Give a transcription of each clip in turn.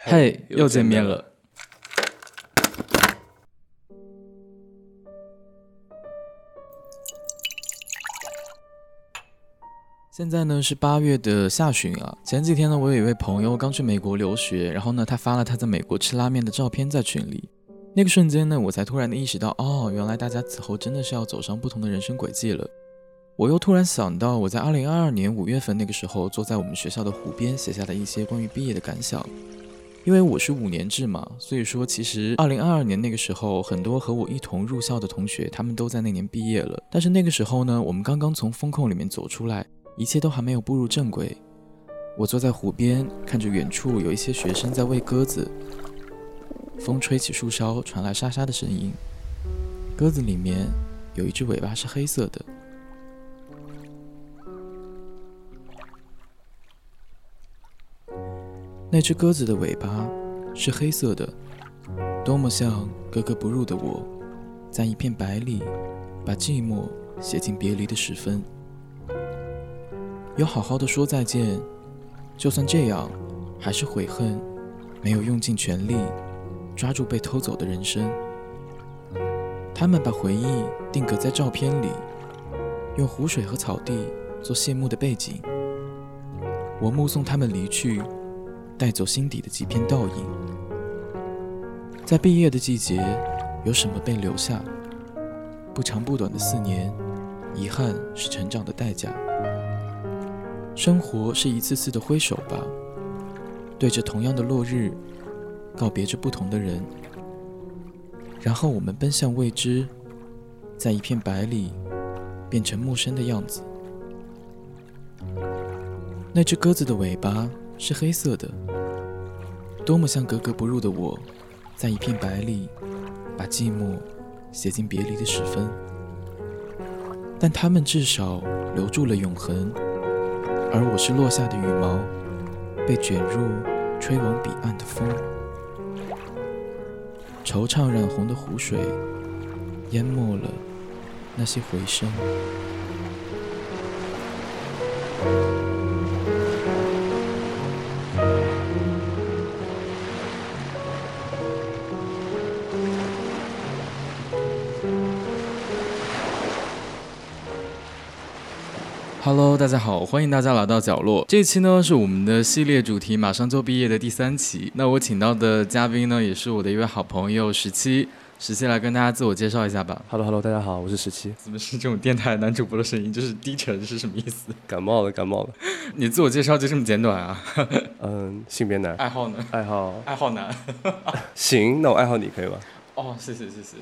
嘿，又见面了。现在呢是八月的下旬啊。前几天呢，我有一位朋友刚去美国留学，然后呢，他发了他在美国吃拉面的照片在群里。那个瞬间呢，我才突然的意识到，哦，原来大家此后真的是要走上不同的人生轨迹了。我又突然想到，我在二零二二年五月份那个时候，坐在我们学校的湖边写下的一些关于毕业的感想。因为我是五年制嘛，所以说其实二零二二年那个时候，很多和我一同入校的同学，他们都在那年毕业了。但是那个时候呢，我们刚刚从风控里面走出来，一切都还没有步入正轨。我坐在湖边，看着远处有一些学生在喂鸽子，风吹起树梢，传来沙沙的声音。鸽子里面有一只尾巴是黑色的。那只鸽子的尾巴是黑色的，多么像格格不入的我，在一片白里把寂寞写进别离的时分。有好好的说再见，就算这样，还是悔恨没有用尽全力抓住被偷走的人生。他们把回忆定格在照片里，用湖水和草地做谢幕的背景。我目送他们离去。带走心底的几片倒影，在毕业的季节，有什么被留下？不长不短的四年，遗憾是成长的代价。生活是一次次的挥手吧，对着同样的落日，告别着不同的人，然后我们奔向未知，在一片白里，变成陌生的样子。那只鸽子的尾巴。是黑色的，多么像格格不入的我，在一片白里，把寂寞写进别离的时分。但他们至少留住了永恒，而我是落下的羽毛，被卷入吹往彼岸的风。惆怅染红的湖水，淹没了那些回声。Hello，大家好，欢迎大家来到角落。这期呢是我们的系列主题，马上就毕业的第三期。那我请到的嘉宾呢，也是我的一位好朋友十七。十七来跟大家自我介绍一下吧。Hello，Hello，大家好，我是十七。怎么是这种电台男主播的声音？就是低沉是什么意思？感冒了，感冒了。你自我介绍就这么简短啊？嗯，性别男。爱好呢？爱好，爱好男。行，那我爱好你可以吗？哦，谢谢谢谢，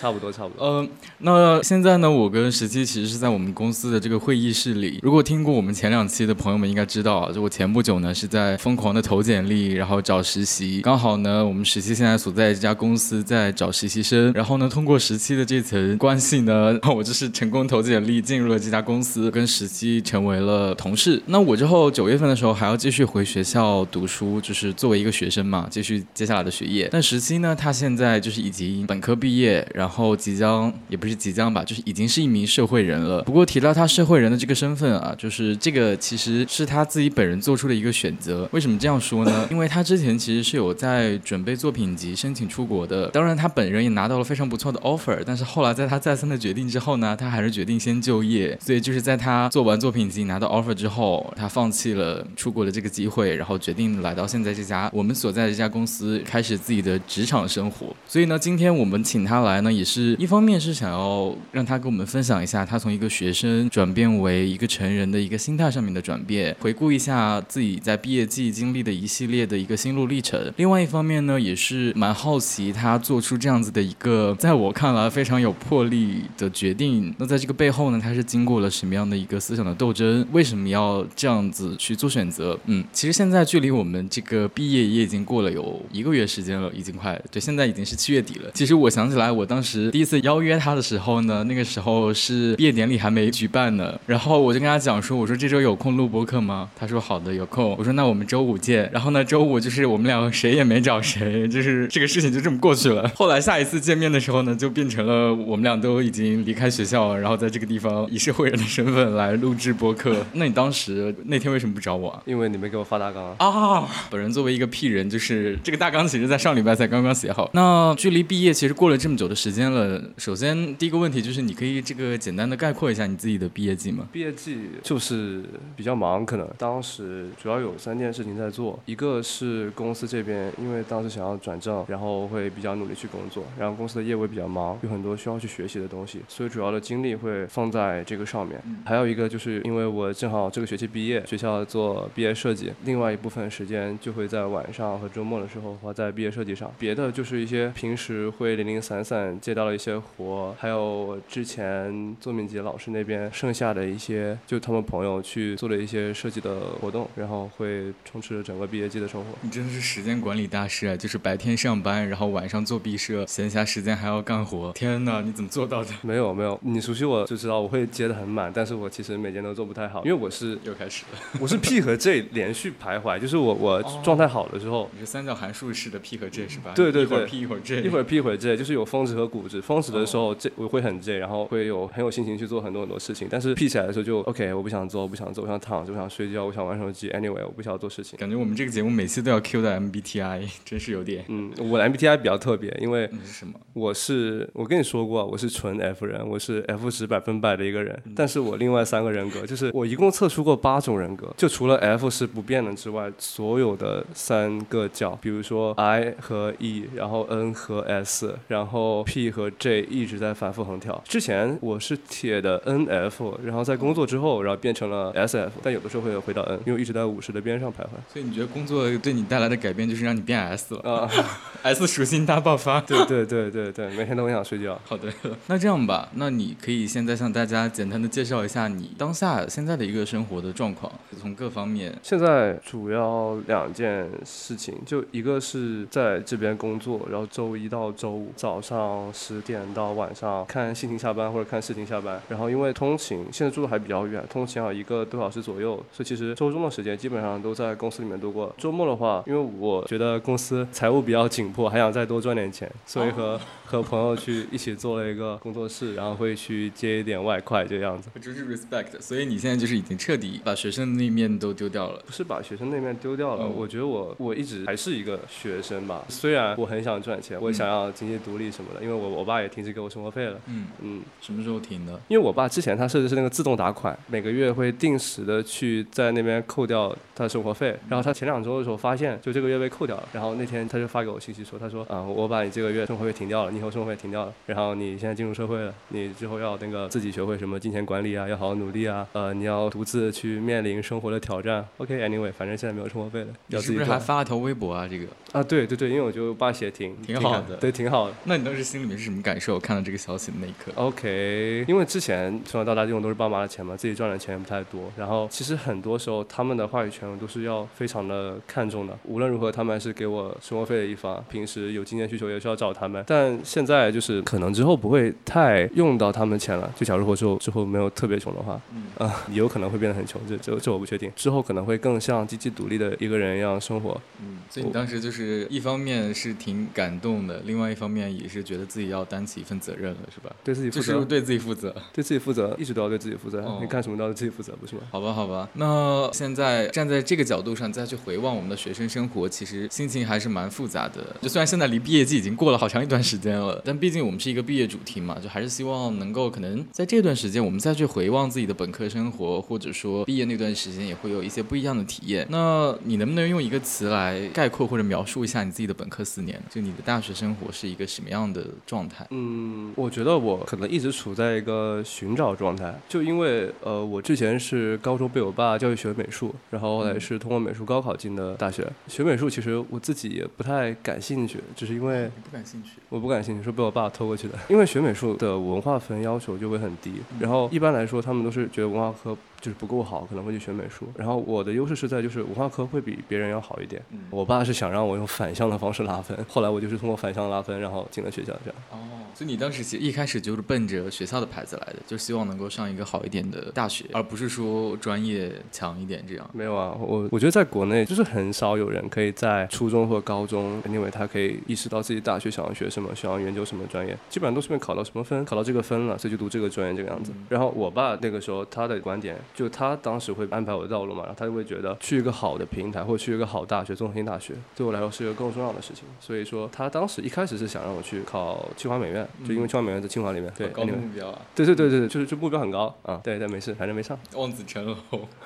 差不多差不多。呃，那现在呢，我跟十七其实是在我们公司的这个会议室里。如果听过我们前两期的朋友们应该知道，就我前不久呢是在疯狂的投简历，然后找实习。刚好呢，我们十七现在所在这家公司在找实习生，然后呢，通过十七的这层关系呢，我就是成功投简历进入了这家公司，跟十七成为了同事。那我之后九月份的时候还要继续回学校读书，就是作为一个学生嘛，继续接下来的学业。但十七呢，他现在就是已经。本科毕业，然后即将也不是即将吧，就是已经是一名社会人了。不过提到他社会人的这个身份啊，就是这个其实是他自己本人做出的一个选择。为什么这样说呢？因为他之前其实是有在准备作品集，申请出国的。当然，他本人也拿到了非常不错的 offer，但是后来在他再三的决定之后呢，他还是决定先就业。所以就是在他做完作品集拿到 offer 之后，他放弃了出国的这个机会，然后决定来到现在这家我们所在的这家公司，开始自己的职场生活。所以呢，今今天我们请他来呢，也是一方面是想要让他跟我们分享一下他从一个学生转变为一个成人的一个心态上面的转变，回顾一下自己在毕业季经历的一系列的一个心路历程。另外一方面呢，也是蛮好奇他做出这样子的一个在我看来非常有魄力的决定。那在这个背后呢，他是经过了什么样的一个思想的斗争？为什么要这样子去做选择？嗯，其实现在距离我们这个毕业也已经过了有一个月时间了，已经快对，现在已经是七月底。底了。其实我想起来，我当时第一次邀约他的时候呢，那个时候是毕业典礼还没举办呢，然后我就跟他讲说，我说这周有空录播客吗？他说好的，有空。我说那我们周五见。然后呢，周五就是我们两个谁也没找谁，就是这个事情就这么过去了。后来下一次见面的时候呢，就变成了我们俩都已经离开学校，然后在这个地方以社会人的身份来录制播客。那你当时那天为什么不找我啊？因为你没给我发大纲啊。啊，本人作为一个屁人，就是这个大纲其实在上礼拜才刚刚写好。那距离毕业其实过了这么久的时间了，首先第一个问题就是你可以这个简单的概括一下你自己的毕业季吗？毕业季就是比较忙，可能当时主要有三件事情在做，一个是公司这边，因为当时想要转正，然后会比较努力去工作，然后公司的业务比较忙，有很多需要去学习的东西，所以主要的精力会放在这个上面。还有一个就是因为我正好这个学期毕业，学校做毕业设计，另外一部分时间就会在晚上和周末的时候花在毕业设计上，别的就是一些平时会零零散散接到了一些活，还有之前作敏杰老师那边剩下的一些，就他们朋友去做了一些设计的活动，然后会充斥着整个毕业季的生活。你真的是时间管理大师啊！就是白天上班，然后晚上做毕设，闲暇时间还要干活。天哪，你怎么做到的？没有没有，你熟悉我就知道我会接的很满，但是我其实每天都做不太好，因为我是又开始了。我是 P 和 J 连续徘徊，就是我我状态好的时候，你是三角函数式的 P 和 J 是吧？对对对，一会儿 P 一会儿 J，一会儿一会儿 J，就是有峰值和谷值。峰值的时候 J 我会很 J，然后会有很有心情去做很多很多事情，但是 P 起来的时候就 OK，我不想做，我不想做，我想躺着，我想睡觉，我想玩手机。Anyway，我不想做事情。感觉我们这个节目每次都要 Q 到 MBTI，真是有点。嗯，我的 MBTI 比较特别，因为是什么？我是我跟你说过，我是纯 F 人，我是 F 值百分百的一个人。但是我另外三个人格，就是我一共测出过八种人格，就除了 F 是不变的之外，所有的三个角，比如说 I 和 E，然后 N 和 S，然后 P 和 J 一直在反复横跳。之前我是铁的 NF，然后在工作之后，然后变成了 SF，但有的时候会回到 N，因为一直在五十的边上徘徊。所以你觉得工作对你带来的改变就是让你变 S 了啊？S 属性大爆发。对对对对对，每天都很想睡觉。好的，那这样吧，那你可以现在向大家简单的介绍一下你当下现在的一个生活的状况，从各方面。现在主要两件事情，就一个是在这边工作，然后周一到周五早上十点到晚上看心情下班或者看事情下班。然后因为通勤，现在住的还比较远，通勤要一个多小时左右，所以其实周中的时间基本上都在公司里面度过。周末的话，因为我觉得公司财务比较紧迫，还想再多赚点钱，所以和和朋友去一起做了一个工作室，然后会去接一点外快这样子。就是 respect，所以你现在就是已经彻底把学生那面都丢掉了。不是把学生那面丢掉了，我觉得我我一直还是一个学生吧。虽然我很想赚钱，我想要经济独立什么的，因为我我爸也停止给我生活费了。嗯嗯，什么时候停的？因为我爸之前他设置是那个自动打款，每个月会定时的去在那边扣掉他的生活费。然后他前两周的时候发现，就这个月被扣掉了。然后那天他就发给我信息说，他说啊，我把你这个月生活费停掉了，你以后生活费停掉了。然后你现在进入社会了，你之后要那个自己学会什么金钱管理啊，要好好努力啊。呃，你要独自去面临生活的挑战。OK，Anyway，反正现在没有生活费了，要自己是不是还发了条微博啊？这个啊，对对对，因为我觉得我爸写挺挺好的，对，挺好的。那你当时心里面是什么感受？看到这个消息的那一刻？OK，因为之前从小到大用的都是爸妈的钱嘛，自己赚的钱也不太多。然后其实很多时候他们的话语权我都是要非常的看重的。无论如何，他们还是给我生活费的一方。平时有金钱需求也需要找他们。但现在就是可能之后不会太用到他们钱了。就假如说之后之后没有特别穷的话，嗯，啊，有可能会变得很穷。这这这我不确定。之后可能会更像经济独立的一个人一样生活。嗯，所以你当时就是一方面是挺感动的，另外一方面也是觉得自己要担起一份责任了，是吧？对自己负责，就是对自己负责，对自己负责，一直都要对自己负责。你干什么都要对自己负责，不是吗？好吧，好吧。那现在站在这个角度上再去回望我们的学生生活，其实心情还是蛮复杂的。就虽然现在离毕业季已经过了好长一段时间了，但毕竟我们是一个毕业主题嘛，就还是希望能够可能在这段时间我们再去回望自己的本科生活，或者说毕业那段时间也会有一些不一样的体验。那你能不能用一个词来概括或者描述一下你自己的本科四年？就你的大学生活是一个什么样的状态？嗯，我觉得我可能一直处在一个寻找状态，就因为呃，我之前是高中被我爸教育学美术，然后后来是通过美术高考进的大学。学美术其实我自己也不太感兴趣，只是因为不感兴趣，我不感兴趣，是被我爸拖过去的。因为学美术的文化分要求就会很低，然后一般来说他们都是觉得文化课。就是不够好，可能会去学美术。然后我的优势是在就是文化课会比别人要好一点。嗯我爸是想让我用反向的方式拉分，后来我就是通过反向拉分，然后进了学校这样。哦，所以你当时其实一开始就是奔着学校的牌子来的，就希望能够上一个好一点的大学，而不是说专业强一点这样。没有啊，我我觉得在国内就是很少有人可以在初中或高中，因为他可以意识到自己大学想要学什么，想要研究什么专业，基本上都是考到什么分，考到这个分了，所以就读这个专业这个样子。然后我爸那个时候他的观点，就他当时会安排我的道路嘛，然后他就会觉得去一个好的平台或者去一个好大学，综合性大学，对我来说是一个更重要的事情。所以说他当时一开始是想让我去考清华美院，就因为清华美院在清华里面，对，高目标啊，对对对对，就是就目标很高啊，对但没事，反正没上。望子成龙。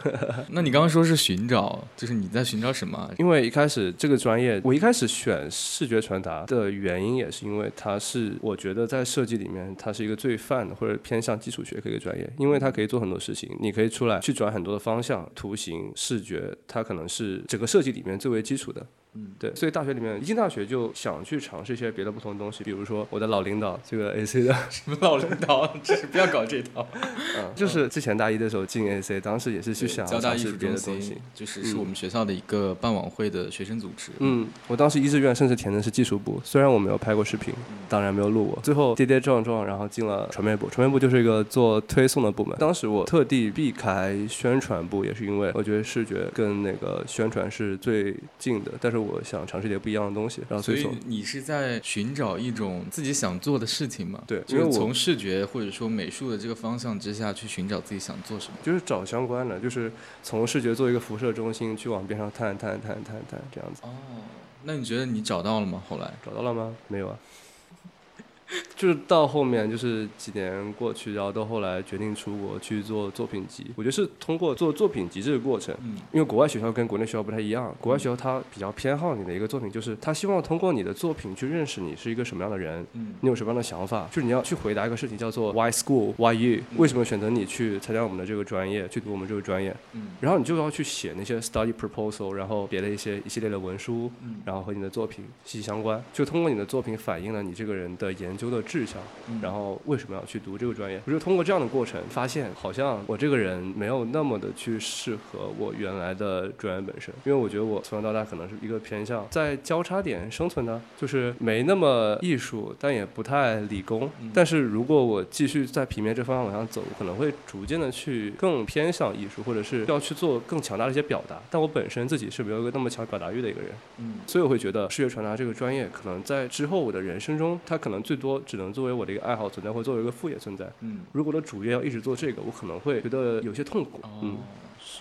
那你刚刚说是寻找，就是你在寻找什么啊？因为一开始这个专业，我一开始选视觉传达的原因，也是因为它是我觉得在设计里面，它是一个最泛的或者偏向基础学科一个专业，因为它可以做很多事情，你可以出来去转很多的方向，图形、视觉，它可能是整个设计里面最为基础的。嗯，对，所以大学里面一进大学就想去尝试一些别的不同的东西，比如说我的老领导这个 AC 的，什么老领导，这是不要搞这套。嗯，就是之前大一的时候进 AC，当时也是去想交大艺术尝试别的东西。，就是是我们学校的一个办晚会的学生组织。嗯，我当时一志愿甚至填的是技术部，虽然我没有拍过视频，当然没有录我。最后跌跌撞撞，然后进了传媒部。传媒部就是一个做推送的部门。当时我特地避开宣传部，也是因为我觉得视觉跟那个宣传是最近的，但是我想尝试一点不一样的东西，然后所以。你是在寻找一种自己想做的事情吗？对因为我就是从视觉或者说美术的这个方向之下去寻找自己想做什么。就是找相关的，就是从视觉做一个辐射中心，去往边上探探探探探这样子。哦，那你觉得你找到了吗？后来？找到了吗？没有啊。就是到后面，就是几年过去，然后到后来决定出国去做作品集。我觉得是通过做作品集这个过程，嗯因为国外学校跟国内学校不太一样，国外学校它比较偏好你的一个作品，就是他希望通过你的作品去认识你是一个什么样的人，嗯你有什么样的想法，就是你要去回答一个事情，叫做 Why School Why You？为什么选择你去参加我们的这个专业，去读我们这个专业？嗯然后你就要去写那些 study proposal，然后别的一些一系列的文书，嗯然后和你的作品息息相关，就通过你的作品反映了你这个人的研究的志向，嗯然后为什么要去读这个专业？我就通过这样的过程，发现好像我这个人没有那么的去适合我原来的专业本身，因为我觉得我从小到大可能是一个偏向在交叉点生存的，就是没那么艺术，但也不太理工。嗯但是如果我继续在平面这方向往上走，可能会逐渐的去更偏向艺术，或者是要去做更强大的一些表达。但我本身自己是没有一个那么强表达欲的一个人。嗯所以我会觉得视觉传达这个专业，可能在之后我的人生中，它可能最多只能作为我的一个爱好存在，或者作为一个副业存在。嗯。如果我的主业要一直做这个，我可能会觉得有些痛苦。嗯哦，，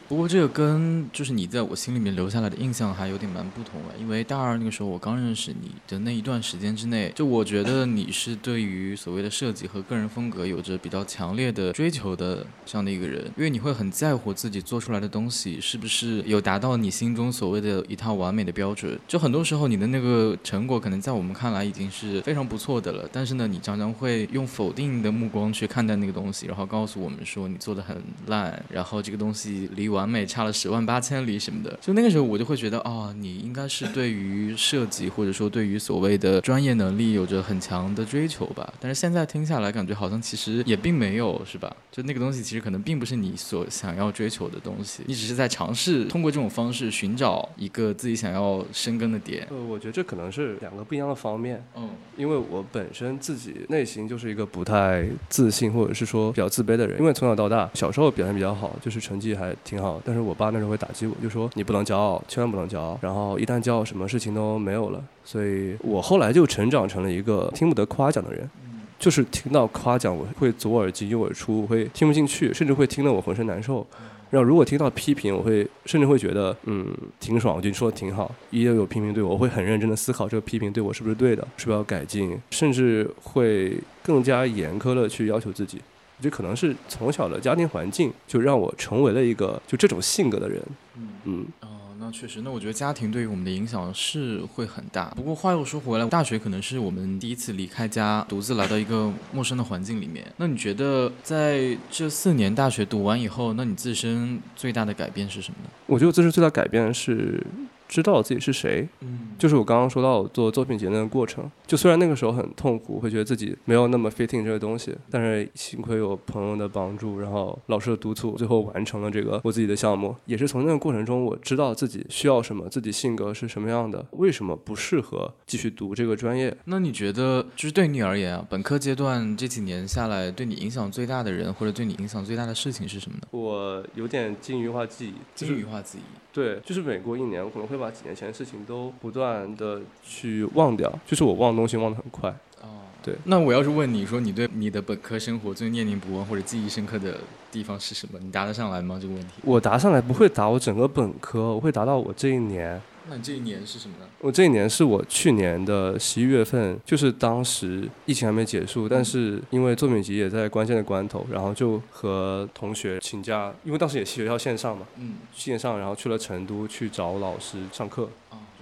不过这个跟就是你在我心里面留下来的印象还有点蛮不同的，因为大二那个时候我刚认识你的那一段时间之内，就我觉得你是对于所谓的设计和个人风格有着比较强烈的追求的这样的一个人，因为你会很在乎自己做出来的东西是不是有达到你心中所谓的一套完美的标准。就很多时候你的那个成果可能在我们看来已经是非常不错的了，但是呢，你常常会用否定的目光去看待那个东西，然后告诉我们说你做的很烂，然后这个东西离完美差了十万八千里什么的。就那个时候我就会觉得，哦，你应该是对于设计或者说对于所谓的专业能力有着很强的追求吧。但是现在听下来，感觉好像其实也并没有，是吧？就那个东西其实可能并不是你所想要追求的东西，你只是在尝试通过这种方式寻找一个自己想要深耕的点。呃，我觉得这可能是两个不一样的方面。嗯因为我本身自己内心就是一个不太自信，或者是说比较自卑的人。因为从小到大，小时候表现比较好，就是成绩还挺好，但是我爸那时候会打击我，就说你不能骄傲，千万不能骄傲。然后一旦骄傲，什么事情都没有了。所以我后来就成长成了一个听不得夸奖的人。就是听到夸奖，我会左耳进右耳出，我会听不进去，甚至会听得我浑身难受。然后如果听到批评，我会甚至会觉得，嗯，挺爽，我觉得你说的挺好。一有有批评对我，我会很认真的思考这个批评对我是不是对的，是不是要改进，甚至会更加严苛的去要求自己。这可能是从小的家庭环境就让我成为了一个就这种性格的人。嗯。嗯，哦，那确实，那我觉得家庭对于我们的影响是会很大。不过话又说回来，大学可能是我们第一次离开家，独自来到一个陌生的环境里面。那你觉得在这四年大学读完以后，那你自身最大的改变是什么呢？我觉得自身最大改变是知道自己是谁。嗯就是我刚刚说到做作品集那个过程，就虽然那个时候很痛苦，会觉得自己没有那么 fitting 这个东西，但是幸亏有朋友的帮助，然后老师的督促，最后完成了这个我自己的项目。也是从那个过程中，我知道自己需要什么，自己性格是什么样的，为什么不适合继续读这个专业。那你觉得，就是对你而言啊，本科阶段这几年下来，对你影响最大的人，或者对你影响最大的事情是什么呢？我有点金鱼化记忆，金鱼化记忆。对，就是每过一年，我可能会把几年前的事情都不断的去忘掉，就是我忘东西忘得很快。哦，对。那我要是问你说，你对你的本科生活最念念不忘或者记忆深刻的地方是什么？你答得上来吗？这个问题？我答上来不会答我整个本科，我会答到我这一年。那你这一年是什么呢？我这一年是我去年的十一月份，就是当时疫情还没结束，但是因为作品集也在关键的关头，然后就和同学请假，因为当时也是学校线上嘛，嗯，线上，然后去了成都去找老师上课。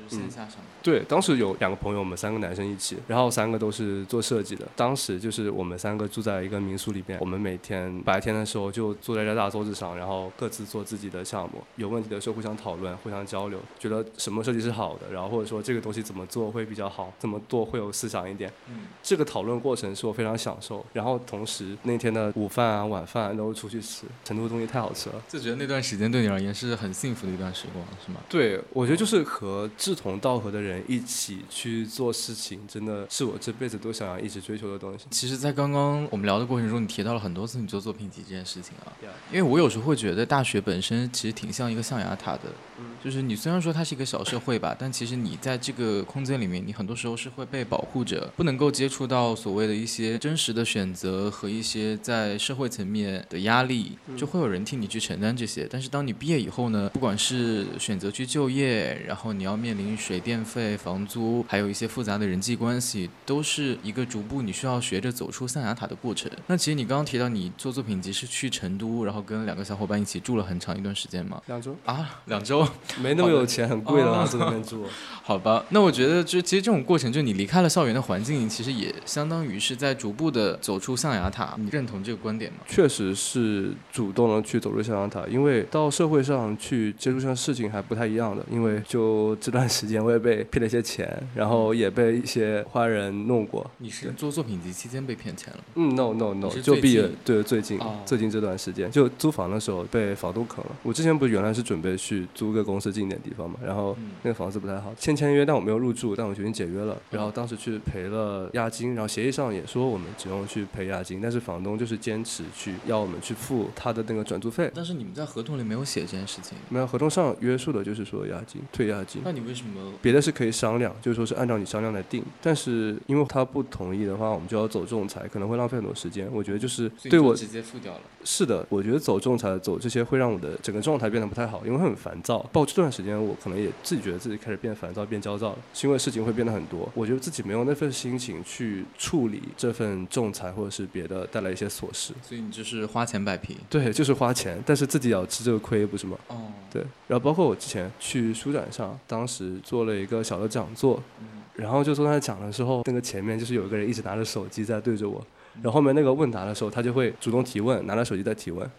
哦，就是线下上。对，当时有两个朋友，我们三个男生一起，然后三个都是做设计的。当时就是我们三个住在一个民宿里边，我们每天白天的时候就坐在这大桌子上，然后各自做自己的项目。有问题的时候互相讨论、互相交流，觉得什么设计是好的，然后或者说这个东西怎么做会比较好，怎么做会有思想一点。嗯，这个讨论过程是我非常享受。然后同时那天的午饭啊、晚饭都出去吃，成都的东西太好吃了，就觉得那段时间对你而言是很幸福的一段时光，是吗？对，我觉得就是和志同道合的人一起。去做事情，真的是我这辈子都想要一直追求的东西。其实，在刚刚我们聊的过程中，你提到了很多次你做作品集这件事情啊。因为我有时候会觉得，大学本身其实挺像一个象牙塔的。嗯。就是你虽然说它是一个小社会吧，但其实你在这个空间里面，你很多时候是会被保护着，不能够接触到所谓的一些真实的选择和一些在社会层面的压力，就会有人替你去承担这些。但是当你毕业以后呢，不管是选择去就业，然后你要面临水电费、房租。还有一些复杂的人际关系，都是一个逐步你需要学着走出象牙塔的过程。那其实你刚刚提到你做作品集是去成都，然后跟两个小伙伴一起住了很长一段时间吗？两周啊，两周，没那么有钱，很贵的，在那边住。好吧，那我觉得就其实这种过程，就你离开了校园的环境，其实也相当于是在逐步的走出象牙塔。你认同这个观点吗？确实是主动的去走出象牙塔，因为到社会上去接触上事情还不太一样的。因为就这段时间我也被骗了一些钱。然后也被一些坏人弄过。你是做作品集期间被骗钱了？嗯，no no no，就毕业对最近最近这段时间，就租房的时候被房东坑了。我之前不是原来是准备去租个公司近一点地方嘛，然后那个房子不太好，签签约，但我没有入住，但我决定解约了。然后当时去赔了押金，然后协议上也说我们只用去赔押金，但是房东就是坚持去要我们去付他的那个转租费。但是你们在合同里没有写这件事情？没有，合同上约束的就是说押金退押金。那你为什么？别的是可以商量，就是说是按照你商量来定，但是因为他不同意的话，我们就要走仲裁，可能会浪费很多时间。我觉得就是对我直接付掉了。是的，我觉得走仲裁走这些会让我的整个状态变得不太好，因为会很烦躁。包括这段时间，我可能也自己觉得自己开始变烦躁、变焦躁了，是因为事情会变得很多。我觉得自己没有那份心情去处理这份仲裁或者是别的带来一些琐事。所以你就是花钱摆平。对，就是花钱，但是自己要吃这个亏，不是吗？哦。对，然后包括我之前去书展上，当时做了一个小的讲座。然后就坐在讲的时候，那个前面就是有一个人一直拿着手机在对着我。然后后面那个问答的时候，他就会主动提问，拿着手机在提问。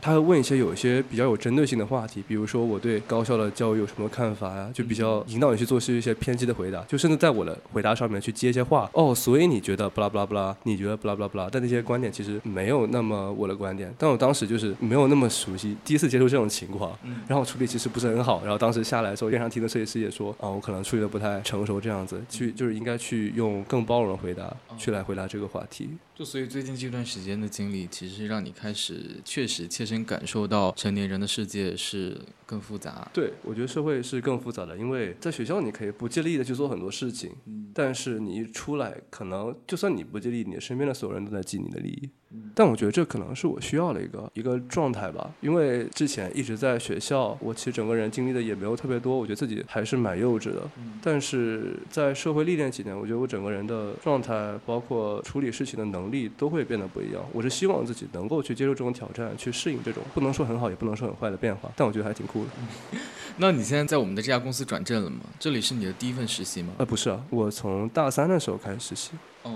他会问一些有一些比较有针对性的话题，比如说我对高校的教育有什么看法呀？就比较引导你去做是一些偏激的回答，就甚至在我的回答上面去接一些话。哦，所以你觉得不拉不拉不拉？你觉得不拉不拉不拉？但那些观点其实没有那么我的观点。但我当时就是没有那么熟悉，第一次接触这种情况，然后处理其实不是很好。然后当时下来的时候，电商厅的设计师也说，啊，我可能处理的不太成熟，这样子去就是应该去用更包容的回答去来回答这个话题。就所以最近这段时间的经历，其实让你开始确实切身感受到成年人的世界是更复杂。对，我觉得社会是更复杂的，因为在学校你可以不借力的去做很多事情，但是你一出来，可能就算你不借力，你身边的所有人都在记你的利益。但我觉得这可能是我需要的一个一个状态吧，因为之前一直在学校，我其实整个人经历的也没有特别多，我觉得自己还是蛮幼稚的。但是在社会历练几年，我觉得我整个人的状态，包括处理事情的能力，都会变得不一样。我是希望自己能够去接受这种挑战，去适应这种不能说很好，也不能说很坏的变化。但我觉得还挺酷的。那你现在在我们的这家公司转正了吗？这里是你的第一份实习吗？呃，不是啊，我从大三的时候开始实习。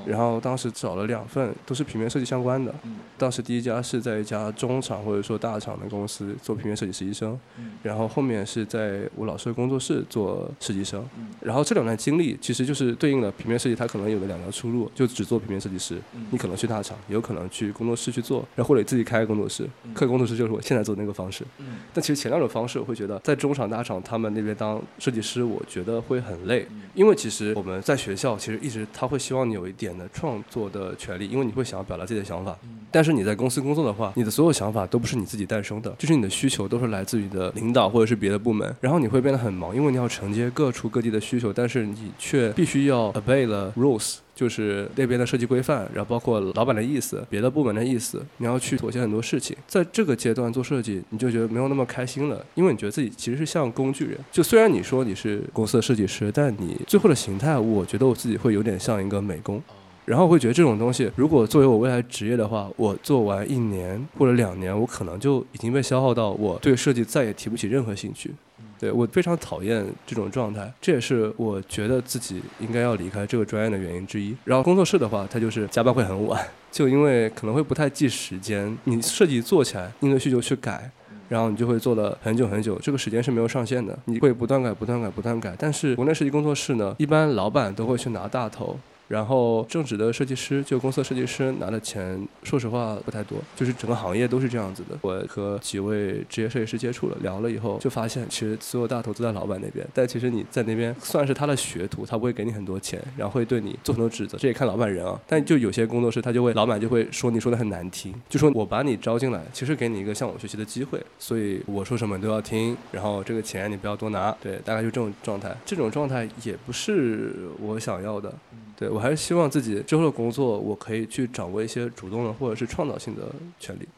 然后当时找了两份，都是平面设计相关的。当时第一家是在一家中厂或者说大厂的公司做平面设计实习生，然后后面是在我老师的工作室做实习生。然后这两段经历其实就是对应了平面设计，它可能有的两条出路，就只做平面设计师。你可能去大厂，也有可能去工作室去做，然后或者自己开个工作室。开工作室就是我现在做的那个方式。但其实前两种方式，我会觉得在中厂大厂他们那边当设计师，我觉得会很累，因为其实我们在学校其实一直他会希望你有一点的创作的权利，因为你会想要表达自己的想法。但是你在公司工作的话，你的所有想法都不是你自己诞生的，就是你的需求都是来自于你的领导或者是别的部门，然后你会变得很忙，因为你要承接各处各地的需求，但是你却必须要 obey the rules，就是那边的设计规范，然后包括老板的意思、别的部门的意思，你要去妥协很多事情。在这个阶段做设计，你就觉得没有那么开心了，因为你觉得自己其实是像工具人。就虽然你说你是公司的设计师，但你最后的形态，我觉得我自己会有点像一个美工。然后我会觉得这种东西，如果作为我未来职业的话，我做完一年或者两年，我可能就已经被消耗到，我对设计再也提不起任何兴趣。对我非常讨厌这种状态，这也是我觉得自己应该要离开这个专业的原因之一。然后工作室的话，它就是加班会很晚，就因为可能会不太记时间，你设计做起来，应对需求去改，然后你就会做了很久很久，这个时间是没有上限的，你会不断改、不断改、不断改。但是国内设计工作室呢，一般老板都会去拿大头。然后正职的设计师，就公司的设计师拿的钱，说实话不太多，就是整个行业都是这样子的。我和几位职业设计师接触了，聊了以后，就发现其实所有大头都在老板那边，但其实你在那边算是他的学徒，他不会给你很多钱，然后会对你做很多指责，这也看老板人啊。但就有些工作室，他就会老板就会说你说的很难听，就说我把你招进来，其实给你一个向我学习的机会，所以我说什么你都要听，然后这个钱你不要多拿，对，大概就这种状态。这种状态也不是我想要的。对，我还是希望自己之后的工作，我可以去掌握一些主动的或者是创造性的权利。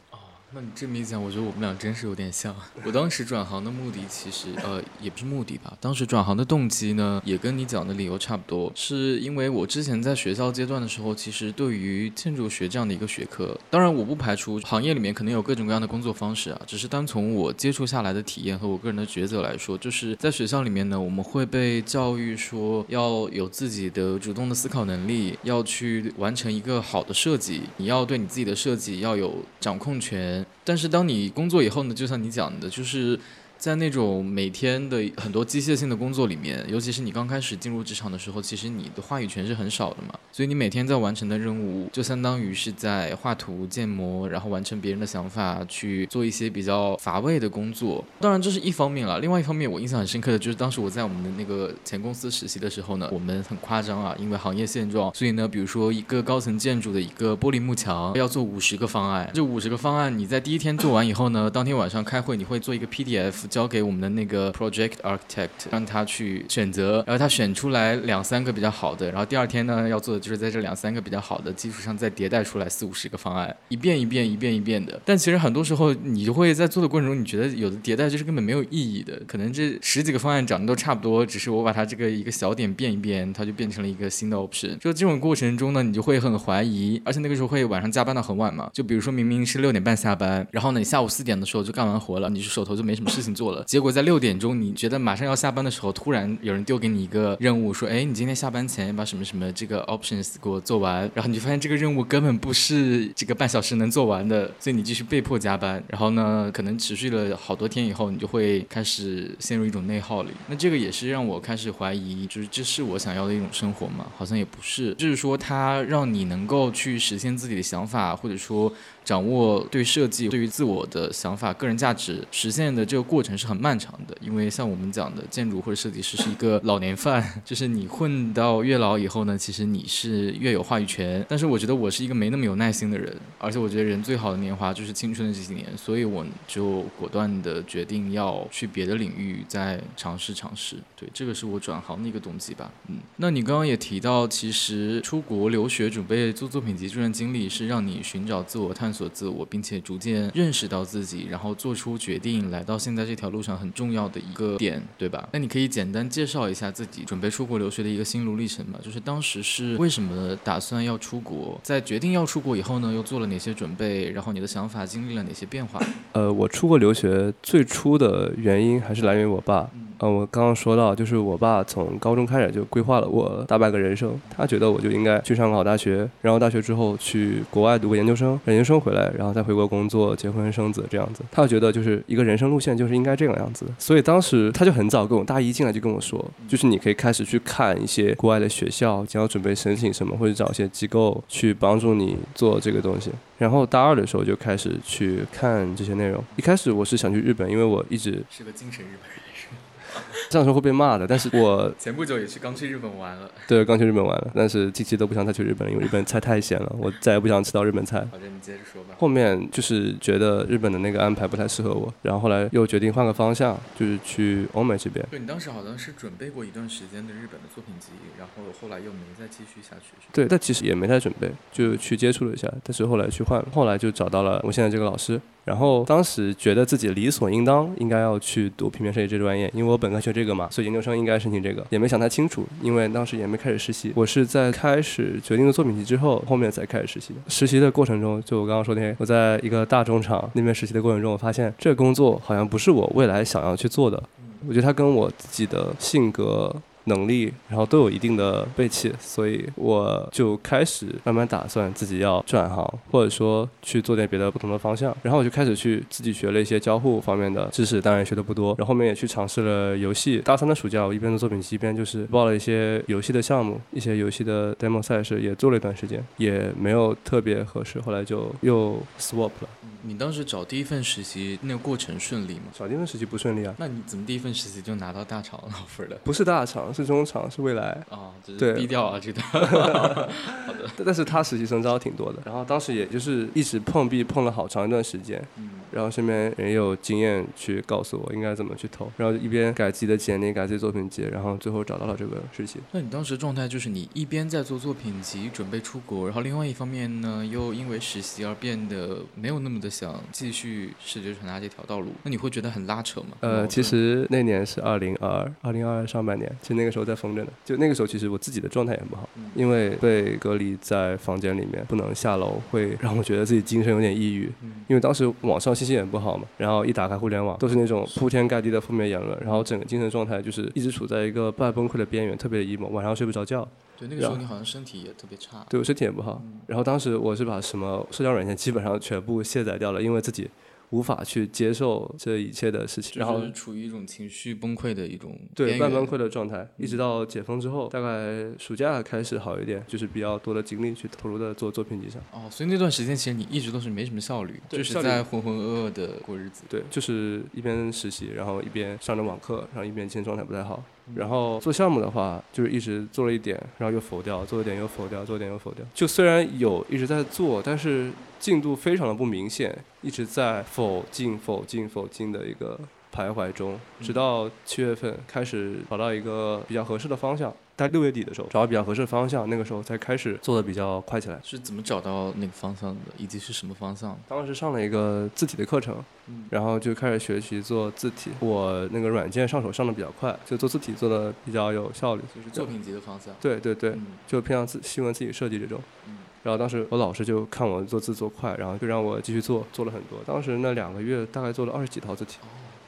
那你这么一讲，我觉得我们俩真是有点像。我当时转行的目的其实呃也不是目的吧，当时转行的动机呢也跟你讲的理由差不多，是因为我之前在学校阶段的时候，其实对于建筑学这样的一个学科，当然我不排除行业里面可能有各种各样的工作方式啊，只是单从我接触下来的体验和我个人的抉择来说，就是在学校里面呢，我们会被教育说要有自己的主动的思考能力，要去完成一个好的设计，你要对你自己的设计要有掌控权。但是当你工作以后呢，就像你讲的，就是。在那种每天的很多机械性的工作里面，尤其是你刚开始进入职场的时候，其实你的话语权是很少的嘛。所以你每天在完成的任务，就相当于是在画图、建模，然后完成别人的想法，去做一些比较乏味的工作。当然这是一方面了，另外一方面我印象很深刻的就是当时我在我们的那个前公司实习的时候呢，我们很夸张啊，因为行业现状，所以呢，比如说一个高层建筑的一个玻璃幕墙要做五十个方案，这五十个方案你在第一天做完以后呢，当天晚上开会你会做一个 PDF。交给我们的那个 project architect，让他去选择，然后他选出来两三个比较好的，然后第二天呢要做的就是在这两三个比较好的基础上再迭代出来四五十个方案，一遍一遍一遍一遍的。但其实很多时候你就会在做的过程中，你觉得有的迭代就是根本没有意义的，可能这十几个方案长得都差不多，只是我把它这个一个小点变一变，它就变成了一个新的 option。就这种过程中呢，你就会很怀疑，而且那个时候会晚上加班到很晚嘛。就比如说明明是六点半下班，然后呢你下午四点的时候就干完活了，你手头就没什么事情做。做了，结果在六点钟，你觉得马上要下班的时候，突然有人丢给你一个任务，说：“哎，你今天下班前把什么什么这个 options 给我做完。”然后你就发现这个任务根本不是这个半小时能做完的，所以你继续被迫加班。然后呢，可能持续了好多天以后，你就会开始陷入一种内耗里。那这个也是让我开始怀疑，就是这是我想要的一种生活吗？好像也不是。就是说，它让你能够去实现自己的想法，或者说。掌握对设计、对于自我的想法、个人价值实现的这个过程是很漫长的，因为像我们讲的，建筑或者设计师是一个老年饭，就是你混到越老以后呢，其实你是越有话语权。但是我觉得我是一个没那么有耐心的人，而且我觉得人最好的年华就是青春的这几年，所以我就果断的决定要去别的领域再尝试尝试。对，这个是我转行的一个动机吧。嗯，那你刚刚也提到，其实出国留学准备做作品集这段经历是让你寻找自我探。探索自我，并且逐渐认识到自己，然后做出决定，来到现在这条路上很重要的一个点，对吧？那你可以简单介绍一下自己准备出国留学的一个心路历程吗？就是当时是为什么打算要出国，在决定要出国以后呢，又做了哪些准备？然后你的想法经历了哪些变化？呃，我出国留学最初的原因还是来源于我爸。我刚刚说到，就是我爸从高中开始就规划了我大半个人生。他觉得我就应该去上个好大学，然后大学之后去国外读个研究生，研究生回来，然后再回国工作、结婚生子这样子。他觉得就是一个人生路线就是应该这个样子。所以当时他就很早跟我大一进来就跟我说，就是你可以开始去看一些国外的学校，将要准备申请什么，或者找一些机构去帮助你做这个东西。然后大二的时候就开始去看这些内容。一开始我是想去日本，因为我一直是个精神日本人。这样说会被骂的，但是我前不久也是刚去日本玩了。对，刚去日本玩了，但是近期都不想再去日本了，因为日本菜太咸了，我再也不想吃到日本菜。好的，你接着说吧。后面就是觉得日本的那个安排不太适合我，然后后来又决定换个方向，就是去欧美这边。对你当时好像是准备过一段时间的日本的作品集，然后后来又没再继续下去。对，但其实也没太准备，就去接触了一下，但是后来去换了，后来就找到了我现在这个老师。然后当时觉得自己理所应当应该要去读平面设计这专业，因为我本科学这个嘛，所以研究生应该申请这个，也没想太清楚，因为当时也没开始实习。我是在开始决定的作品集之后，后面才开始实习的。实习的过程中，就我刚刚说那，我在一个大中厂那边实习的过程中，我发现这工作好像不是我未来想要去做的。我觉得它跟我自己的性格。能力，然后都有一定的背弃，所以我就开始慢慢打算自己要转行，或者说去做点别的不同的方向。然后我就开始去自己学了一些交互方面的知识，当然学的不多。然后后面也去尝试了游戏。大三的暑假，我一边做作品集，一边就是报了一些游戏的项目，一些游戏的 demo 赛事也做了一段时间，也没有特别合适，后来就又 swap 了。你当时找第一份实习那个过程顺利吗？找第一份实习不顺利啊。那你怎么第一份实习就拿到大厂 offer 的？不是大厂，是中场，是未来。啊，对，低调啊，这个。好的。但是他实习生招挺多的，然后当时也就是一直碰壁碰了好长一段时间。嗯。然后身边人有经验去告诉我应该怎么去投，然后一边改自己的简历，改自己作品集，然后最后找到了这个事情。那你当时状态就是你一边在做作品集，准备出国，然后另外一方面呢，又因为实习而变得没有那么的想继续视觉传达这条道路，那你会觉得很拉扯吗？呃，其实那年是二零二二零二二上半年，其实那个时候在封着呢。就那个时候，其实我自己的状态也不好，因为被隔离在房间里面，不能下楼，会让我觉得自己精神有点抑郁。因为当时网上。信息也不好嘛，然后一打开互联网都是那种铺天盖地的负面言论，然后整个精神状态就是一直处在一个半崩溃的边缘，特别的 emo，晚上睡不着觉。对，那个时候你好像身体也特别差。对我身体也不好，然后当时我是把什么社交软件基本上全部卸载掉了，因为自己。无法去接受这一切的事情，然后处于一种情绪崩溃的一种对半崩溃的状态，一直到解封之后，大概暑假开始好一点，就是比较多的精力去投入的做作品集上。哦，所以那段时间其实你一直都是没什么效率，就是在浑浑噩噩的过日子。对，就是一边实习，然后一边上着网课，然后一边精神状态不太好。然后做项目的话，就是一直做了一点，然后又否掉，做一点又否掉，做一点又否掉。就虽然有一直在做，但是进度非常的不明显，一直在否进、否进、否进的一个徘徊中，直到七月份开始找到一个比较合适的方向。在六月底的时候，找到比较合适的方向，那个时候才开始做的比较快起来。是怎么找到那个方向的，以及是什么方向？当时上了一个字体的课程，然后就开始学习做字体。我那个软件上手上的比较快，就做字体做的比较有效率。就是作品集的方向。对对对，就偏向自新闻自己设计这种。然后当时我老师就看我做字做快，然后就让我继续做，做了很多。当时那两个月大概做了二十几套字体。